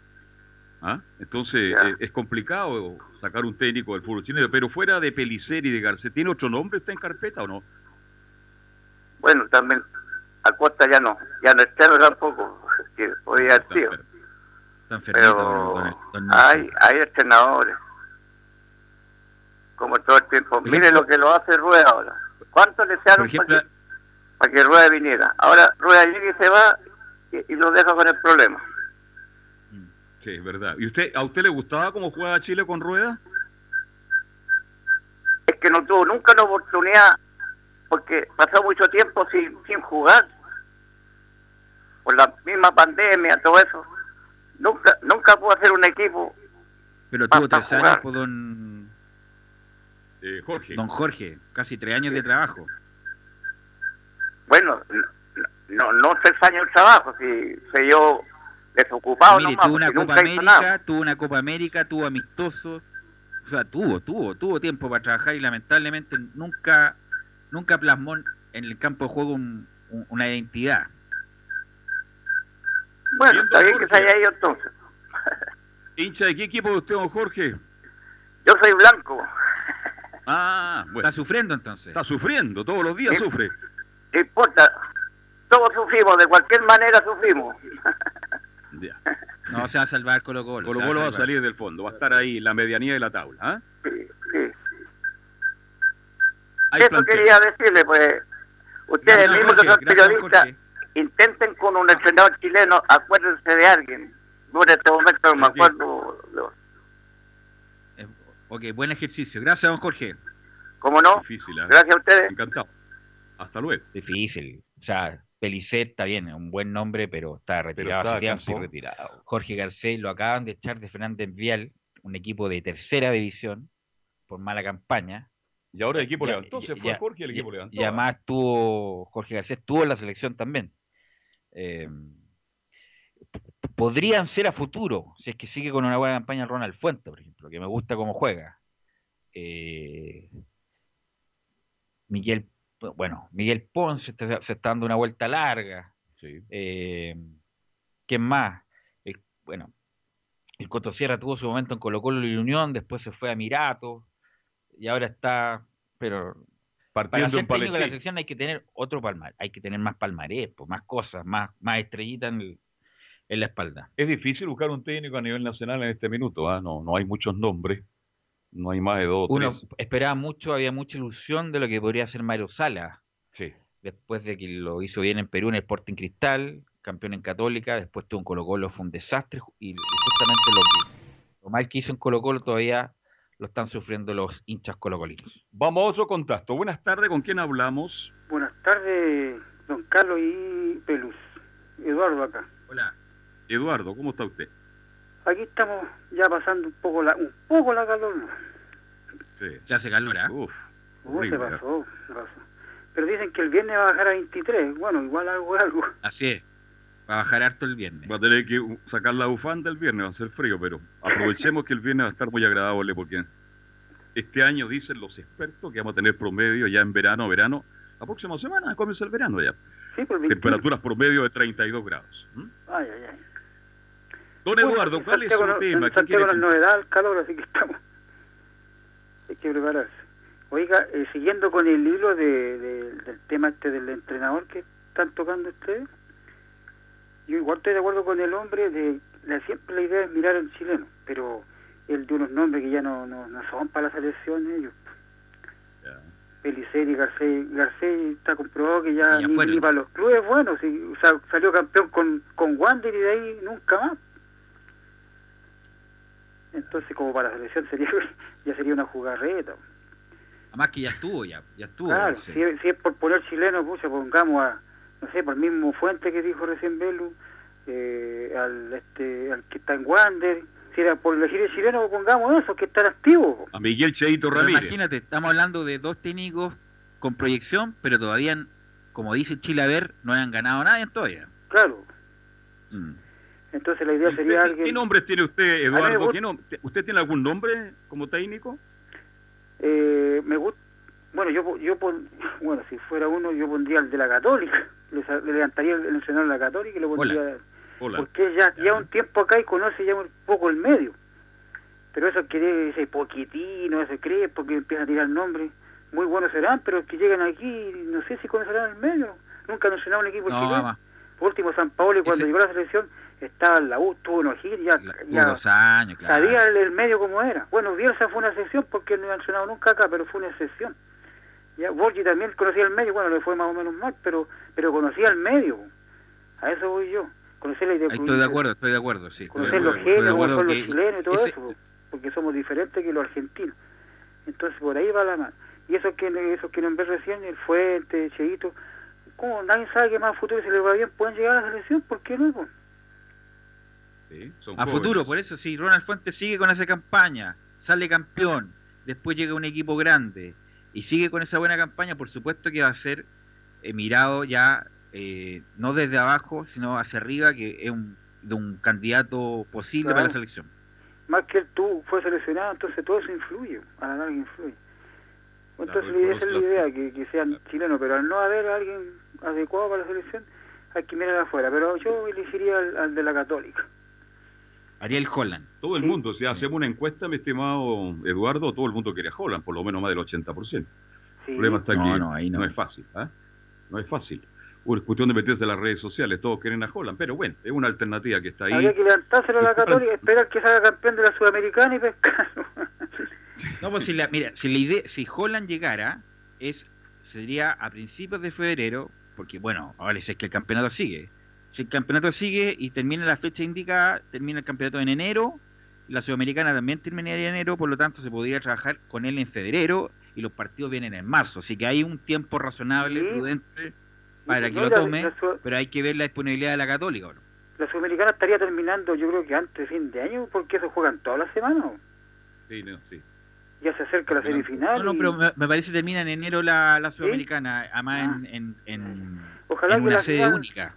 ¿Ah? Entonces eh, es complicado sacar un técnico del fútbol chileno, pero fuera de Pelicer y de Garcés, ¿tiene otro nombre? ¿Está en carpeta o no? Bueno, también Acosta ya no, ya no está tampoco, que podía haber sido. Pero hay, hay entrenadores, como todo el tiempo. Mire lo que lo hace Rueda ahora. ¿Cuánto le se Por para que Rueda viniera. Ahora Rueda llega y se va y, lo deja con el problema. Sí, es verdad. ¿Y usted, a usted le gustaba cómo jugaba Chile con Rueda? Es que no tuvo nunca la oportunidad porque pasó mucho tiempo sin, sin jugar. Por la misma pandemia, todo eso. Nunca nunca pudo hacer un equipo. Pero tuvo tres años, pues, don Eh, Jorge. Don Jorge, casi tres años de trabajo. Bueno, no, no tres años de trabajo, si se yo desocupado Mire, nomás, tuvo una Copa. América, tuvo una Copa América, tuvo amistoso, o sea, tuvo, tuvo, tuvo tiempo para trabajar y lamentablemente nunca, nunca plasmó en el campo de juego un- un- una identidad. Bueno, está bien que se haya ido entonces. ¿Hincha de qué equipo de usted, don Jorge? Yo soy blanco. Ah, bueno. Está sufriendo entonces. Está sufriendo, todos los días Sí. sufre. No importa, todos sufrimos, de cualquier manera sufrimos. [LAUGHS] Ya. No se va a salvar Colo Colo. Colo Colo va a salir del fondo, va a estar ahí en la medianía de la tabla. ¿ah? Sí, sí. Hay Eso plantel. quería decirle, pues, ustedes mismos que son periodistas, Jorge. intenten con un entrenador chileno, acuérdense de alguien. Yo en este momento no me acuerdo, Ok, buen ejercicio. Gracias, don Jorge. ¿cómo no? Difícil, ¿ah? Gracias a ustedes. Encantado. Hasta luego. Difícil. O sea, Pelicet está bien, es un buen nombre, pero está Pero retirado hace está tiempo. retirado. Jorge Garcés lo acaban de echar de Fernández Vial, un equipo de tercera división, por mala campaña. Y ahora el equipo Ya- levantó, se ya- fue ya- Jorge y el equipo levantó. Y además tuvo, Jorge Garcés estuvo en la selección también. Eh, podrían ser a futuro, si es que sigue con una buena campaña Ronald Fuente, por ejemplo, que me gusta cómo juega. Eh, Miguel, bueno, Miguel Ponce está- se está dando una vuelta larga. Sí. Eh, ¿Quién más? El- bueno, el Coto Sierra tuvo su momento en Colo Colo y Unión, después se fue a Mirato y ahora está, pero para ser técnico de la selección hay que tener otro palmar, hay que tener más palmarés, pues, más cosas, más, más estrellitas en, el- en la espalda. Es difícil buscar un técnico a nivel nacional en este minuto. ¿ah? No, no hay muchos nombres. No hay más de dos Uno tres. esperaba mucho, había mucha ilusión de lo que podría ser Mario Sala, Sí. después de que lo hizo bien en Perú en el Sporting Cristal, campeón en Católica, después tuvo en Colo Colo, fue un desastre, y, y justamente lo, que, lo mal que hizo en Colo Colo todavía lo están sufriendo los hinchas colocolinos. Vamos a otro contacto. Buenas tardes, ¿con quién hablamos? Buenas tardes, don Carlos y Pelus. Eduardo acá. Hola. Eduardo, ¿cómo está usted? Aquí estamos ya pasando un poco la, un poco la calor. ¿no? Sí. Se hace calor, ¿ah? Uf, Uh, se pasó, se pasó. Pero dicen que el viernes va a bajar a 23. Bueno, igual algo es algo. Así es. Va a bajar harto el viernes. Va a tener que sacar la bufanda el viernes, va a ser frío, pero aprovechemos que el viernes va a estar muy agradable porque este año dicen los expertos que vamos a tener promedio ya en verano, verano, la próxima semana comienza el verano ya. Sí, por 21. Temperaturas promedio de 32 grados. ¿m? Ay, ay, ay. Don Bueno, Eduardo, en ¿cuál es su no- tema? En ¿Qué Santiago es novedad el calor, así que estamos. Hay que prepararse. Oiga, eh, siguiendo con el hilo de, de- del tema este del entrenador que están tocando ustedes, yo igual estoy de acuerdo con el hombre de la, siempre la idea es mirar al chileno, pero el de unos nombres que ya no, no, no son para las elecciones, ellos. Ya. Peliceri y Garcés, Garcés está comprobado que ya, Ya ni, ni para los clubes, bueno, si, o sea, salió campeón con, con Wander y de ahí nunca más. Entonces, como para la selección sería [LAUGHS] ya sería una jugarreta. Además que ya estuvo, ya, ya estuvo. Claro, si, es- si es por poner chileno, pucha, pongamos a, no sé, por el mismo Fuente que dijo recién Belu, eh, al, este, al que está en Wander, si era por elegir el chileno, pongamos eso, que están activos. po. A Miguel Cheito Pero Ramírez. imagínate, estamos hablando de dos técnicos con proyección, pero todavía, como dice Chile a ver, no han ganado nadie todavía. Claro, Mm. Entonces la idea ¿Usted sería alguien... ¿Qué nombres tiene usted, Eduardo? gusta- ¿Qué nom- ¿Usted tiene algún nombre como técnico? Eh, me gusta, bueno, yo yo pon- [LAUGHS] bueno, si fuera uno yo pondría el de la Católica, le, levantaría el, entrenador de la Católica y le pondría Hola. porque ya Ya. un tiempo acá y conoce ya un poco el medio. Pero eso quiere ese poquitino, ese cree porque empieza a tirar nombres, muy buenos serán, pero que llegan aquí no sé si conocerán el medio. Nunca entrenado un equipo No, Por último San Paolo cuando Ese- llegó a la selección estaba en la U, tuvo unos hits, ya, ya dos años, claro. sabía el, el medio como era. Bueno, Bielsa fue una excepción porque no ha entrenado nunca acá, pero fue una excepción. Ya Borgi también conocía el medio, bueno, le fue más o menos mal, pero pero conocía el medio. A eso voy yo. Conocer la idea Ahí estoy de acuerdo, estoy de acuerdo, sí. Conocer los acuerdo, genios, acuerdo son los chilenos y todo ese- eso, porque somos diferentes que los argentinos. Entonces por ahí va la mano. Y eso que eso que nombré recién, el Fuente, Cheito, como nadie sabe que más futuro si les va bien pueden llegar a la selección, ¿por qué no? po? Sí, son A jóvenes. futuro, por eso, si Ronald Fuentes sigue con esa campaña, sale campeón, después llega un equipo grande y sigue con esa buena campaña, por supuesto que va a ser eh, mirado ya eh, no desde abajo, sino hacia arriba, que es un, de un candidato posible para la selección. Más que él tú fue seleccionado, entonces todo eso influye, a la larga influye. Entonces esa es la idea, que, que sean chilenos, pero al no haber alguien adecuado para la selección, hay que mirar afuera. Pero yo elegiría al, de la Católica. Ariel Holland. Todo el mundo, si hacemos una encuesta, mi estimado Eduardo, todo el mundo quiere a Holland, por lo menos más del 80%. El problema está no, no, ahí no. es fácil. ¿eh? No es fácil. Es cuestión de meterse en las redes sociales, todos quieren a Holland, pero bueno, es una alternativa que está ahí. Habría que levantárselo a la Católica, esperar que salga campeón de la Sudamericana y pescarlo. [LAUGHS] No, pues si la, mira, si la idea, si Holland llegara, es sería a principios de febrero, porque bueno, ahora es que el campeonato sigue. Si el campeonato sigue y termina la fecha indicada, termina el campeonato en enero, la Sudamericana también terminaría en enero, por lo tanto se podría trabajar con él en febrero y los partidos vienen en marzo. Así que hay un tiempo razonable, prudente, para que lo tome, pero hay que ver la disponibilidad de la Católica. La Sudamericana estaría terminando, yo creo que antes de fin de año, porque eso juegan todas las semanas. Sí, no, sí ya se acerca la semifinal. No, no, pero me, parece que termina en enero la, la Sudamericana, además en, ah. en, en, una sede única.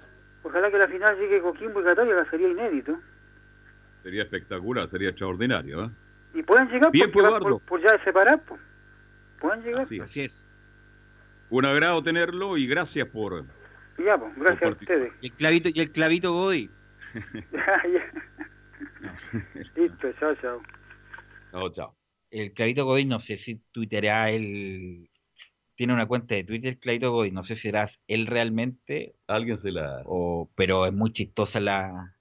Ojalá que la final llegue Coquimbo y Católica, sería inédito. Sería espectacular, sería extraordinario. ¿eh? Y pueden llegar Bien, por, por, por, ya separar, pues. Pueden llegar. Así, es. Un agrado tenerlo y gracias por... Ya, pues, gracias a ustedes. Y el clavito, y el clavito Godoy. [LAUGHS] [LAUGHS] Listo, chao, chao. Chao, chao el Clarito Godoy, no sé si tuiteará él, tiene una cuenta de Twitter, Clarito Godoy, no sé si será él realmente. Alguien se la... O, pero es muy chistosa la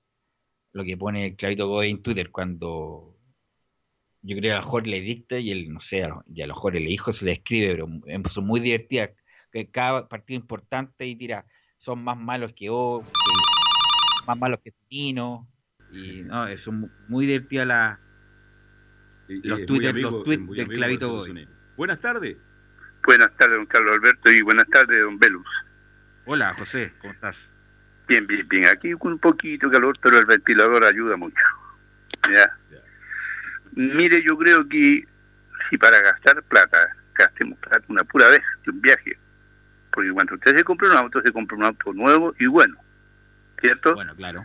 lo que pone el Clarito Godoy en Twitter cuando yo creo que a mejor le dicta y él, no sé, y a lo mejor el hijo se le escribe, pero son muy divertidas, que cada partido importante y tira, son más malos que O, más malos que Tino, y no, es muy divertida la los tweets del clavito Buenas tardes. Buenas tardes, don Carlos Alberto, y buenas tardes, don Velus. Hola, José, ¿cómo estás? Bien, bien, bien. Aquí con un poquito calor, pero el ventilador ayuda mucho. ¿Ya? Mire, yo creo que si para gastar plata, gastemos plata una pura vez de un viaje. Porque cuando usted se compra un auto, se compra un auto nuevo y bueno. ¿Cierto? Bueno, claro.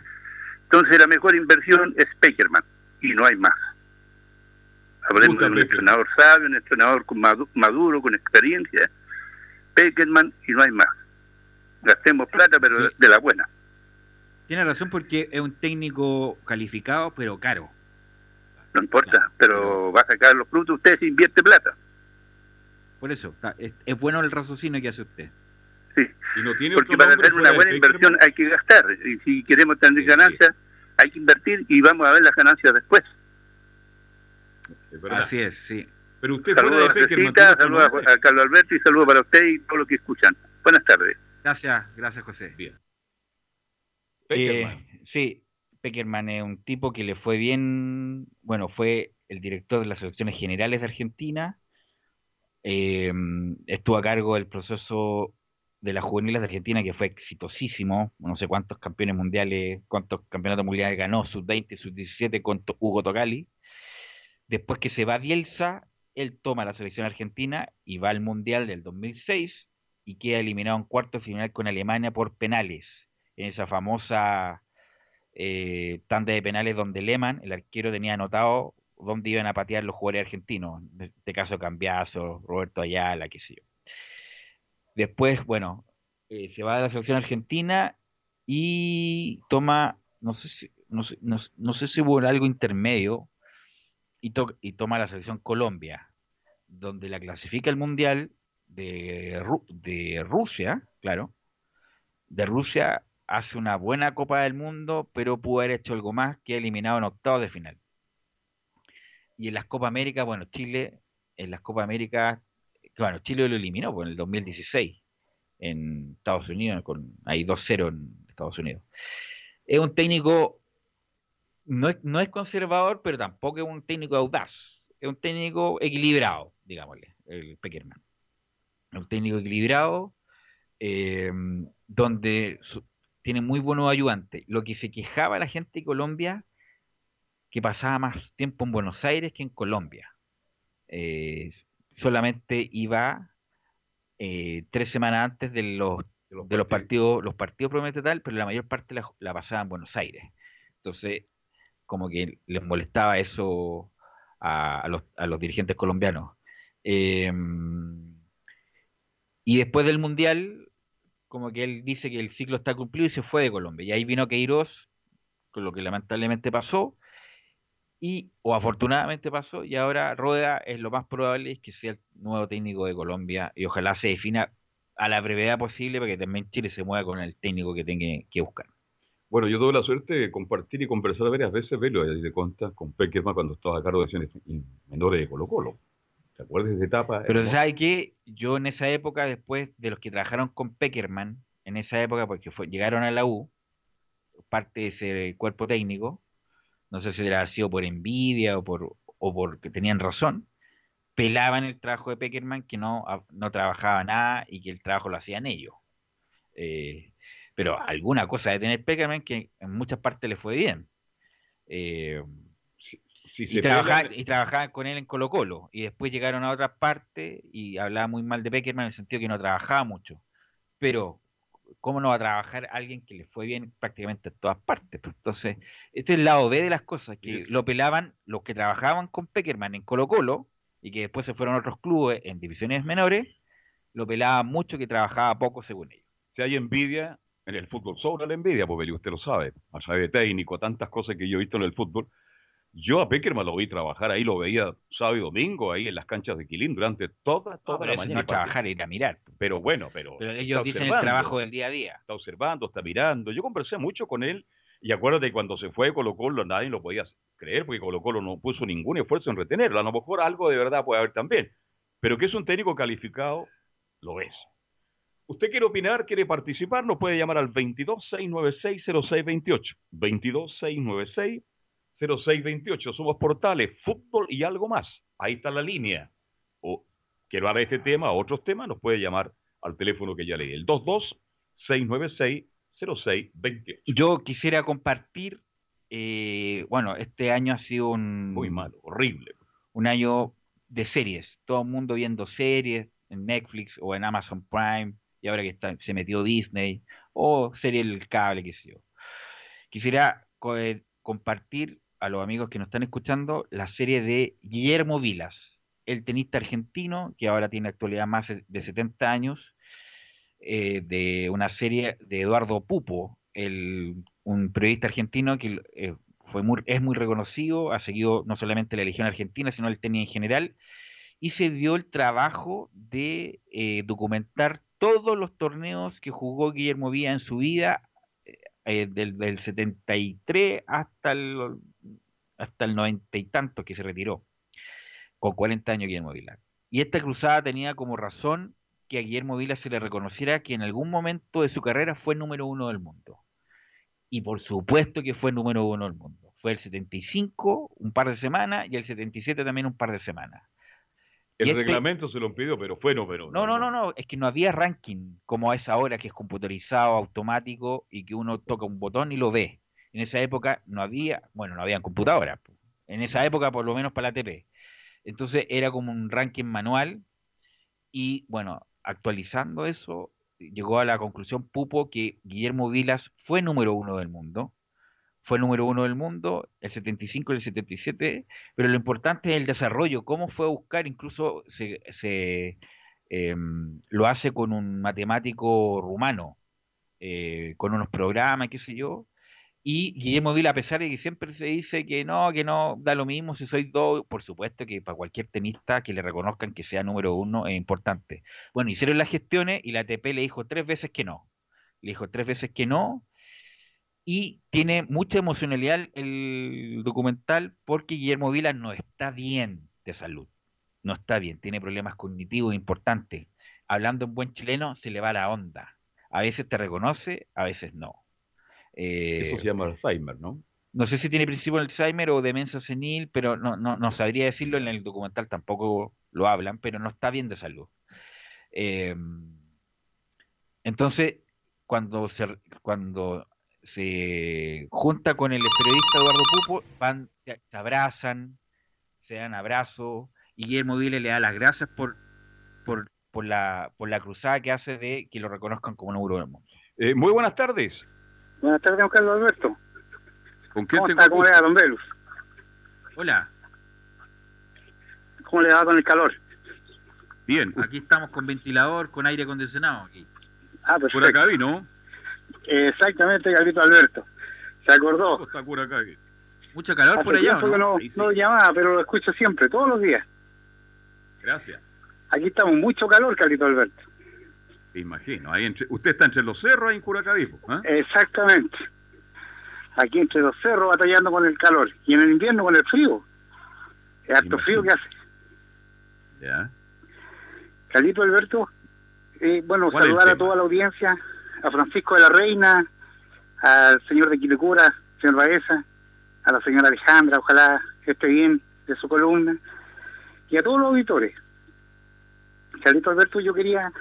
Entonces la mejor inversión es Peckerman y no hay más. Hablemos de un entrenador sabio, un entrenador maduro, con experiencia, Peckerman y no hay más. Gastemos plata, pero de la buena. Tiene razón porque es un técnico calificado, pero caro. No importa, pero va a sacar los frutos, usted se invierte plata. Por eso, es, bueno el raciocinio que hace usted. Sí, porque para hacer una buena inversión hay que gastar. Y si queremos tener ganancias, hay que invertir y vamos a ver las ganancias después. Así es, sí. Pero usted saludos a saludos a, Carlos Alberto y saludos para usted y todos los que escuchan. Buenas tardes. Gracias, gracias José. Bien. Eh, sí, Peckerman es un tipo que le fue bien, bueno, fue el director de las elecciones generales de Argentina, eh, estuvo a cargo del proceso de las juveniles de Argentina que fue exitosísimo, no sé cuántos campeones mundiales, cuántos campeonatos mundiales ganó, sub-20, sub-17 con Hugo Tocali, Después que se va Bielsa, él toma la selección argentina y va al Mundial del 2006 y queda eliminado en cuarto final con Alemania por penales, en esa famosa eh, tanda de penales donde Lehmann, el arquero, tenía anotado dónde iban a patear los jugadores argentinos, en este caso Cambiazo, Roberto Ayala, qué sé yo. Después, bueno, eh, se va a la selección argentina y toma, no sé si, no sé, no sé si hubo algo intermedio, y, y toma la selección Colombia, donde la clasifica el Mundial de, Rusia, claro, de Rusia hace una buena Copa del Mundo, pero pudo haber hecho algo más que eliminado en octavos de final. Y en las Copa América, bueno, Chile, en las Copa América, bueno, Chile lo eliminó pues, en el 2016 en Estados Unidos, con ahí 2-0 en Estados Unidos. Es un técnico no es, no es conservador, pero tampoco es un técnico audaz. Es un técnico equilibrado, digámosle, el Peckerman. Un técnico equilibrado, eh, donde tiene muy buenos ayudantes. Lo que se quejaba la gente de Colombia, que pasaba más tiempo en Buenos Aires que en Colombia. eh, solamente iba eh, tres semanas antes de los, de los, partidos los partidos propiamente tal, pero la mayor parte la, la pasaba en Buenos Aires. Entonces, como que les molestaba eso a, los, dirigentes colombianos. Eh, y después del Mundial, como que él dice que el ciclo está cumplido y se fue de Colombia. Y ahí vino Queiroz, con lo que lamentablemente pasó, y o afortunadamente pasó, y ahora Rueda es lo más probable es que sea el nuevo técnico de Colombia y ojalá se defina a la brevedad posible para que también Chile se mueva con el técnico que tenga que buscar. Bueno, yo tuve la suerte de compartir y conversar varias veces, Velo, de cuenta con Peckerman cuando estaba a cargo de acciones menores de Colo Colo. ¿Te acuerdas de esa etapa? Pero ¿sabes qué? Yo en esa época, después de los que trabajaron con Peckerman, en esa época, porque fue, llegaron a la U, parte de ese cuerpo técnico, no sé si era sido por envidia o por o porque tenían razón, pelaban el trabajo de Peckerman que no, no trabajaba nada y que el trabajo lo hacían ellos. Eh, pero alguna cosa de tener Peckerman que en muchas partes le fue bien. Eh, y, trabajaban, con él en Colo Colo y después llegaron a otras partes y hablaba muy mal de Peckerman en el sentido que no trabajaba mucho. Pero, ¿cómo no va a trabajar alguien que le fue bien prácticamente en todas partes? Pues, entonces, este es el lado B de las cosas, que lo pelaban los que trabajaban con Peckerman en Colo Colo y que después se fueron a otros clubes en divisiones menores, lo pelaban mucho que trabajaba poco según ellos. Si hay envidia, en el fútbol sobra la envidia, porque usted lo sabe, allá de técnico, tantas cosas que yo he visto en el fútbol, yo a Peckerman lo vi trabajar ahí, lo veía sábado y domingo ahí en las canchas de Quilín durante toda, toda la mañana. No trabajar, ir a mirar. Pero bueno, pero. Pero ellos dicen el trabajo del día a día. Está observando, está mirando. Yo conversé mucho con él y acuérdate cuando se fue Colo Colo nadie lo podía creer porque Colo Colo no puso ningún esfuerzo en retenerlo. A lo mejor algo de verdad puede haber también. Pero que es un técnico calificado, lo es. ¿Usted quiere opinar, quiere participar? Nos puede llamar al 226960628. 22696 0628. Somos portales, fútbol y algo más. Ahí está la línea. O quiero hablar de este tema o otros temas, nos puede llamar al teléfono que ya leí, el 226960628. Yo quisiera compartir, eh, bueno, este año ha sido un... Muy malo, horrible. Un año de series. Todo el mundo viendo series en Netflix o en Amazon Prime y ahora que se metió Disney o serie El Cable, qué sé yo. Quisiera compartir a los amigos que nos están escuchando la serie de Guillermo Vilas, el tenista argentino que ahora tiene actualidad más de 70 años, eh, de una serie de Eduardo Pupo, el, un periodista argentino que eh, fue es muy reconocido, ha seguido no solamente la Legión Argentina, sino el tenis en general, y se dio el trabajo de eh, documentar todos los torneos que jugó Guillermo Villa en su vida, del, del 73 hasta el hasta el noventa y tanto que se retiró, con 40 años Guillermo Vila. Y esta cruzada tenía como razón que a Guillermo Vila se le reconociera que en algún momento de su carrera fue número uno del mundo. Y por supuesto que fue número uno del mundo. Fue el 75 un par de semanas y el 77 también un par de semanas. El este reglamento se lo pidió, pero fue número uno. No, no, no, no, es que no había ranking como a esa hora que es computarizado, automático y que uno toca un botón y lo ve. En esa época no había, bueno, no había computadoras. En esa época, por lo menos para la ATP. Entonces era como un ranking manual y, bueno, actualizando eso, llegó a la conclusión Pupo que Guillermo Vilas fue número uno del mundo. Fue número uno del mundo, el 75 y el 77, pero lo importante es el desarrollo, cómo fue a buscar, incluso se, se em, lo hace con un matemático rumano, eh, con unos programas, qué sé yo, y Guillermo Vila, a pesar de que siempre se dice que no, que no da lo mismo si soy dos, por supuesto que para cualquier tenista que le reconozcan que sea número uno es importante. Bueno, hicieron las gestiones y la ATP le dijo tres veces que no. Le dijo tres veces que no. Y tiene mucha emocionalidad el documental porque Guillermo Vila no está bien de salud. No está bien, tiene problemas cognitivos importantes. Hablando en buen chileno, se le va la onda. A veces te reconoce, a veces no. Eso se llama Alzheimer, ¿no? No sé si tiene principio de Alzheimer o demencia senil, pero no, no, no sabría decirlo, en el documental tampoco lo hablan, pero no está bien de salud. Eh, entonces, cuando se, cuando se junta con el periodista Eduardo Pupo, van, se, abrazan, se dan abrazos, y Guillermo Vile le da las gracias por, por, por, la, por la cruzada que hace de que lo reconozcan como un euro del mundo. Eh, muy buenas tardes. Buenas tardes, don Carlos Alberto. ¿Con quién ¿Cómo tengo está? ¿Cómo le va, don Velus? Hola, ¿Cómo le va con el calor? Bien, aquí estamos con ventilador, con aire acondicionado aquí. Ah, por perfecto. acá ¿no? Exactamente, Carlito Alberto. Se acordó. Mucho calor Hace por allá, tiempo ¿o que ¿no? no, sí. no llamaba, pero lo escucho siempre, todos los días. Gracias. Aquí estamos, mucho calor, Carlito Alberto. Te imagino. Ahí entre- usted está entre los cerros ahí en Curacaví, po, ¿ah? Exactamente. Aquí entre los cerros batallando con el calor. Y en el invierno con el frío. Es harto frío que hace. Ya. Carlito Alberto, eh, bueno, ¿Cuál es el saludar a toda la audiencia, a Francisco de la Reina, al señor de Quilicura, señor Baeza, a la señora Alejandra, ojalá esté bien de su columna, y a todos los auditores. Carlito Alberto, yo quería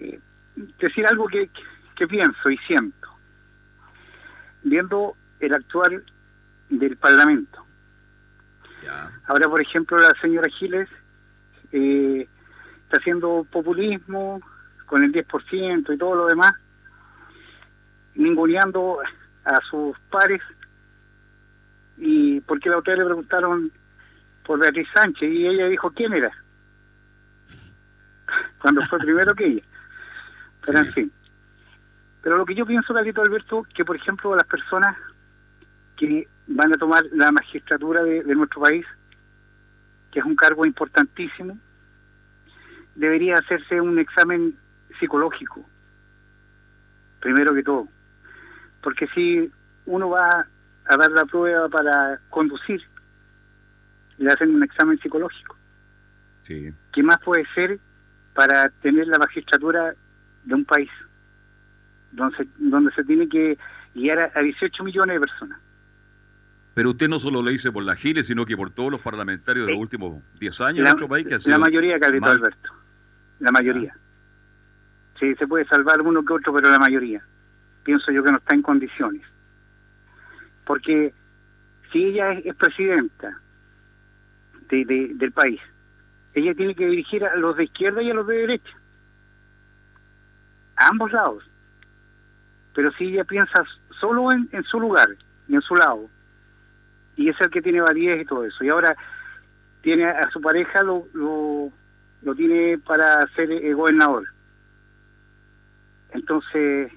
eh, decir algo que, que- que pienso y siento, viendo el actuar del Parlamento. Ahora, por ejemplo, la señora Giles eh, está haciendo populismo con el 10% y todo lo demás, ninguneando a sus pares. Y porque la otra le preguntaron por Beatriz Sánchez y ella dijo quién era, [LAUGHS] cuando fue primero que ella. Pero en fin. Pero lo que yo pienso, Carlito Alberto, que por ejemplo las personas que van a tomar la magistratura de, de nuestro país, que es un cargo importantísimo, debería hacerse un examen psicológico, primero que todo. Porque si uno va a dar la prueba para conducir, le hacen un examen psicológico. Sí. ¿Qué más puede ser para tener la magistratura de un país donde se, donde se tiene que guiar a, a 18 millones de personas? Pero usted no solo lo dice por la Giles, sino que por todos los parlamentarios de los últimos 10 años la, en nuestro país que la sido mayoría, Carlito Alberto. La mayoría. Sí, se puede salvar uno que otro, pero la mayoría. Pienso yo que no está en condiciones. Porque si ella es, es presidenta de- de- del país, ella tiene que dirigir a los de izquierda y a los de derecha. A ambos lados. Pero si ella piensa solo en, en su lugar y en su lado, y es el que tiene validez y todo eso, y ahora tiene a su pareja, lo, lo, lo tiene para ser eh, gobernador. Entonces,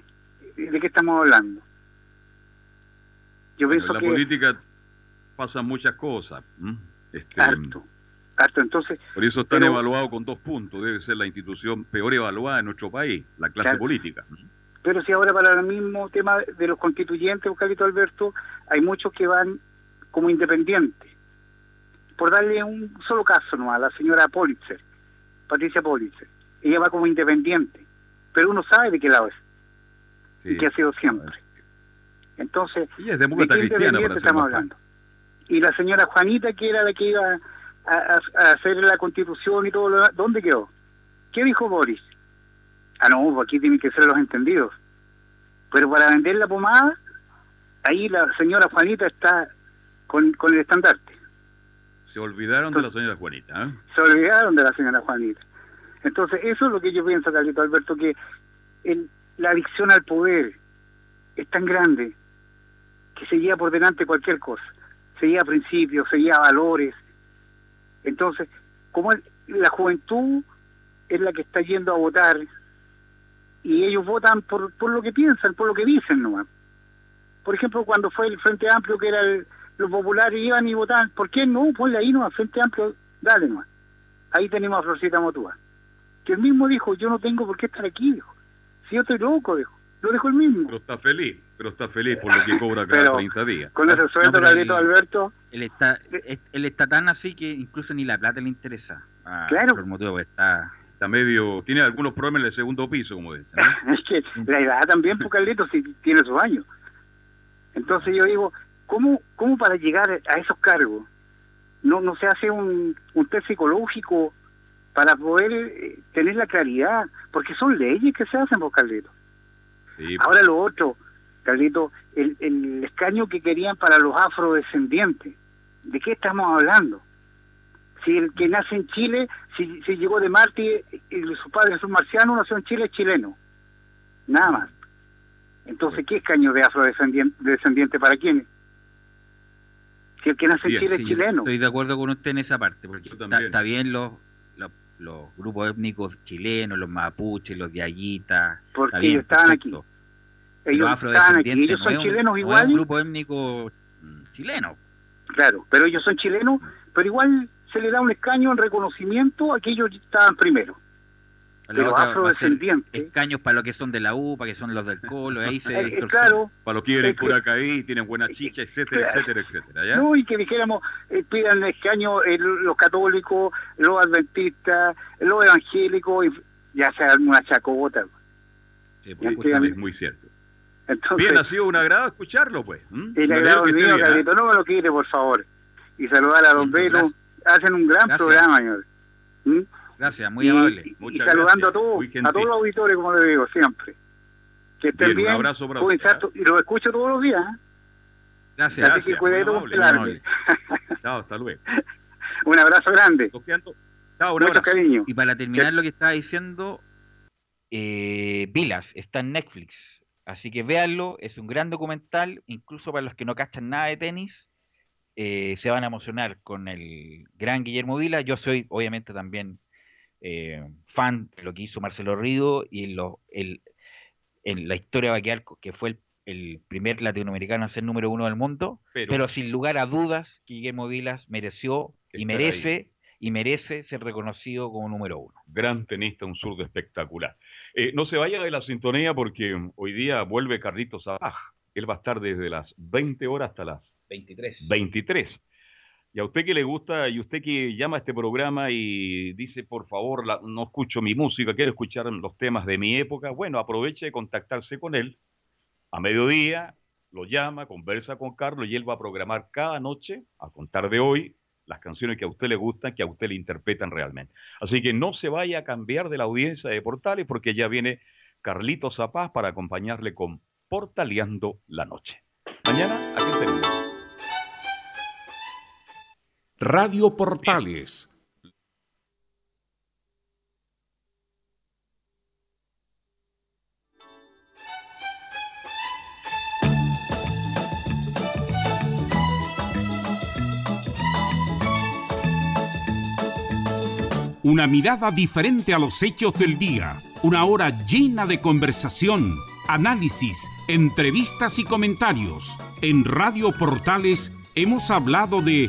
¿de qué estamos hablando? Yo pienso en la que política pasan muchas cosas. Este, harto, harto. Entonces, Por eso están Pero- evaluados con dos puntos. Debe ser la institución peor evaluada en nuestro país, la clase Claro. política. Pero si ahora para el mismo tema de los constituyentes, Carlito Alberto, hay muchos que van como independientes. Por darle un solo caso nomás, la señora Politzer, Patricia Politzer. Ella va como independiente, pero uno sabe de qué lado es Sí. y que ha sido siempre. Entonces, Ella es ¿de demócrata qué ser estamos hablando? Y la señora Juanita, que era la que iba a, a- a hacer la constitución y todo lo ¿dónde quedó? ¿Qué dijo Boris? Ah, no, pues aquí tienen que ser los entendidos. Pero para vender la pomada, ahí la señora Juanita está con, con el estandarte. Se olvidaron de la señora Juanita. ¿eh? Se olvidaron de la señora Juanita. Entonces, eso es lo que yo pienso, Carlito Alberto, que el- la adicción al poder es tan grande que se lleva por delante cualquier cosa. Se lleva principios, se lleva valores. Entonces, como la juventud es la que está yendo a votar y ellos votan por, por lo que piensan, por lo que dicen nomás. Por ejemplo, cuando fue el Frente Amplio, que era el, los populares, iban y votaban. ¿Por qué no? Ponle ahí nomás, Frente Amplio, dale nomás. Ahí tenemos a Florcita Motúa. Que él mismo dijo, yo no tengo por qué estar aquí, dijo. Si yo estoy loco, dijo. Lo dejó el mismo. Pero está feliz, pero está feliz por lo que cobra cada Pero 30 días. Con ese sueldo, pero Carlito el- Alberto, Él está, es- él está tan así que incluso ni la plata le interesa. Ah, Claro. Por el motivo está... Está medio, tiene algunos problemas en el segundo piso, como dicen. ¿no? [LAUGHS] es que la edad también, pues, Carlito, si tiene sus años. Entonces yo digo, ¿cómo, cómo para llegar a esos cargos no, no se hace un, un test psicológico para poder eh, tener la claridad? Porque son leyes que se hacen, pues, Carlito. Sí, Ahora lo otro, Carlito, el, el escaño que querían para los afrodescendientes, ¿de qué estamos hablando? Si el que nace en Chile, si, si llegó de Marte y, sus padres son marcianos, nació en Chile, es chileno. Nada más. Entonces, ¿qué escaño de afrodescendiente descendiente para quién? Si el que nace en Chile es chileno. Estoy de acuerdo con usted en esa parte, porque está, bien los, los, grupos étnicos chilenos, los mapuches, los diaguitas. Porque ellos estaban aquí. Ellos estaban aquí. Ellos son chilenos igual. un grupo étnico mm, chileno. Claro, pero ellos son chilenos, pero igual se le da un escaño en reconocimiento a que ellos estaban primero. Los afrodescendientes. Escaños para los que son de la U, para que son los del Colo, ahí se. [LAUGHS] Eh, claro. Para los que vienen por acá ahí, tienen buena chicha, etcétera, etcétera, etcétera. ¿ya? No, y que dijéramos, eh, pidan escaños eh, los católicos, los adventistas, los evangélicos, y ya sea una chacobota. Sí, pues, es muy cierto. Bien, ha sido un agrado escucharlo, pues. El agrado mío, Carlito, no me lo quite, por favor. Y saludar a Don Velo. Hacen un gran programa, señor. Gracias, muy amable. y saludando a todos, a todos los auditores, como le digo, siempre. Que estén bien. Un abrazo para usted, Y los escucho todos los días. ¿eh? Gracias. Así que con Chao, hasta luego. [LAUGHS] un abrazo grande. Chao, un abrazo. cariño. Y para terminar lo que estaba diciendo, eh, Vilas está en Netflix. Así que véanlo, es un gran documental, incluso para los que no cachan nada de tenis, eh, se van a emocionar con el gran Guillermo Vila. Yo soy obviamente también eh, fan de lo que hizo Marcelo Rido y lo, el, en la historia vaquear, que fue el, primer latinoamericano a ser número uno del mundo, pero, sin lugar a dudas, Guillermo Vilas mereció y merece y merece ser reconocido como número uno. Gran tenista, un zurdo espectacular. Eh, no se vaya de la sintonía porque hoy día vuelve Carlitos Abaj. Él va a estar desde las 20 horas hasta las 23. 23. Y a usted que le gusta, y usted que llama a este programa y dice, por favor, no escucho mi música, quiero escuchar los temas de mi época, bueno, aproveche de contactarse con él. A mediodía lo llama, conversa con Carlos y él va a programar cada noche, a contar de hoy, las canciones que a usted le gustan, que a usted le interpretan realmente. Así que no se vaya a cambiar de la audiencia de Portales porque ya viene Carlito Zapaz para acompañarle con Portaleando la Noche. Mañana, aquí tenemos. Radio Portales Una mirada diferente a los hechos del día. Una hora llena de conversación, análisis, entrevistas y comentarios. En Radio Portales hemos hablado de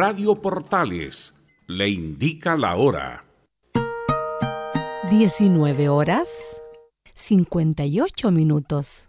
Radio Portales le indica la hora. 19 horas 58 minutos.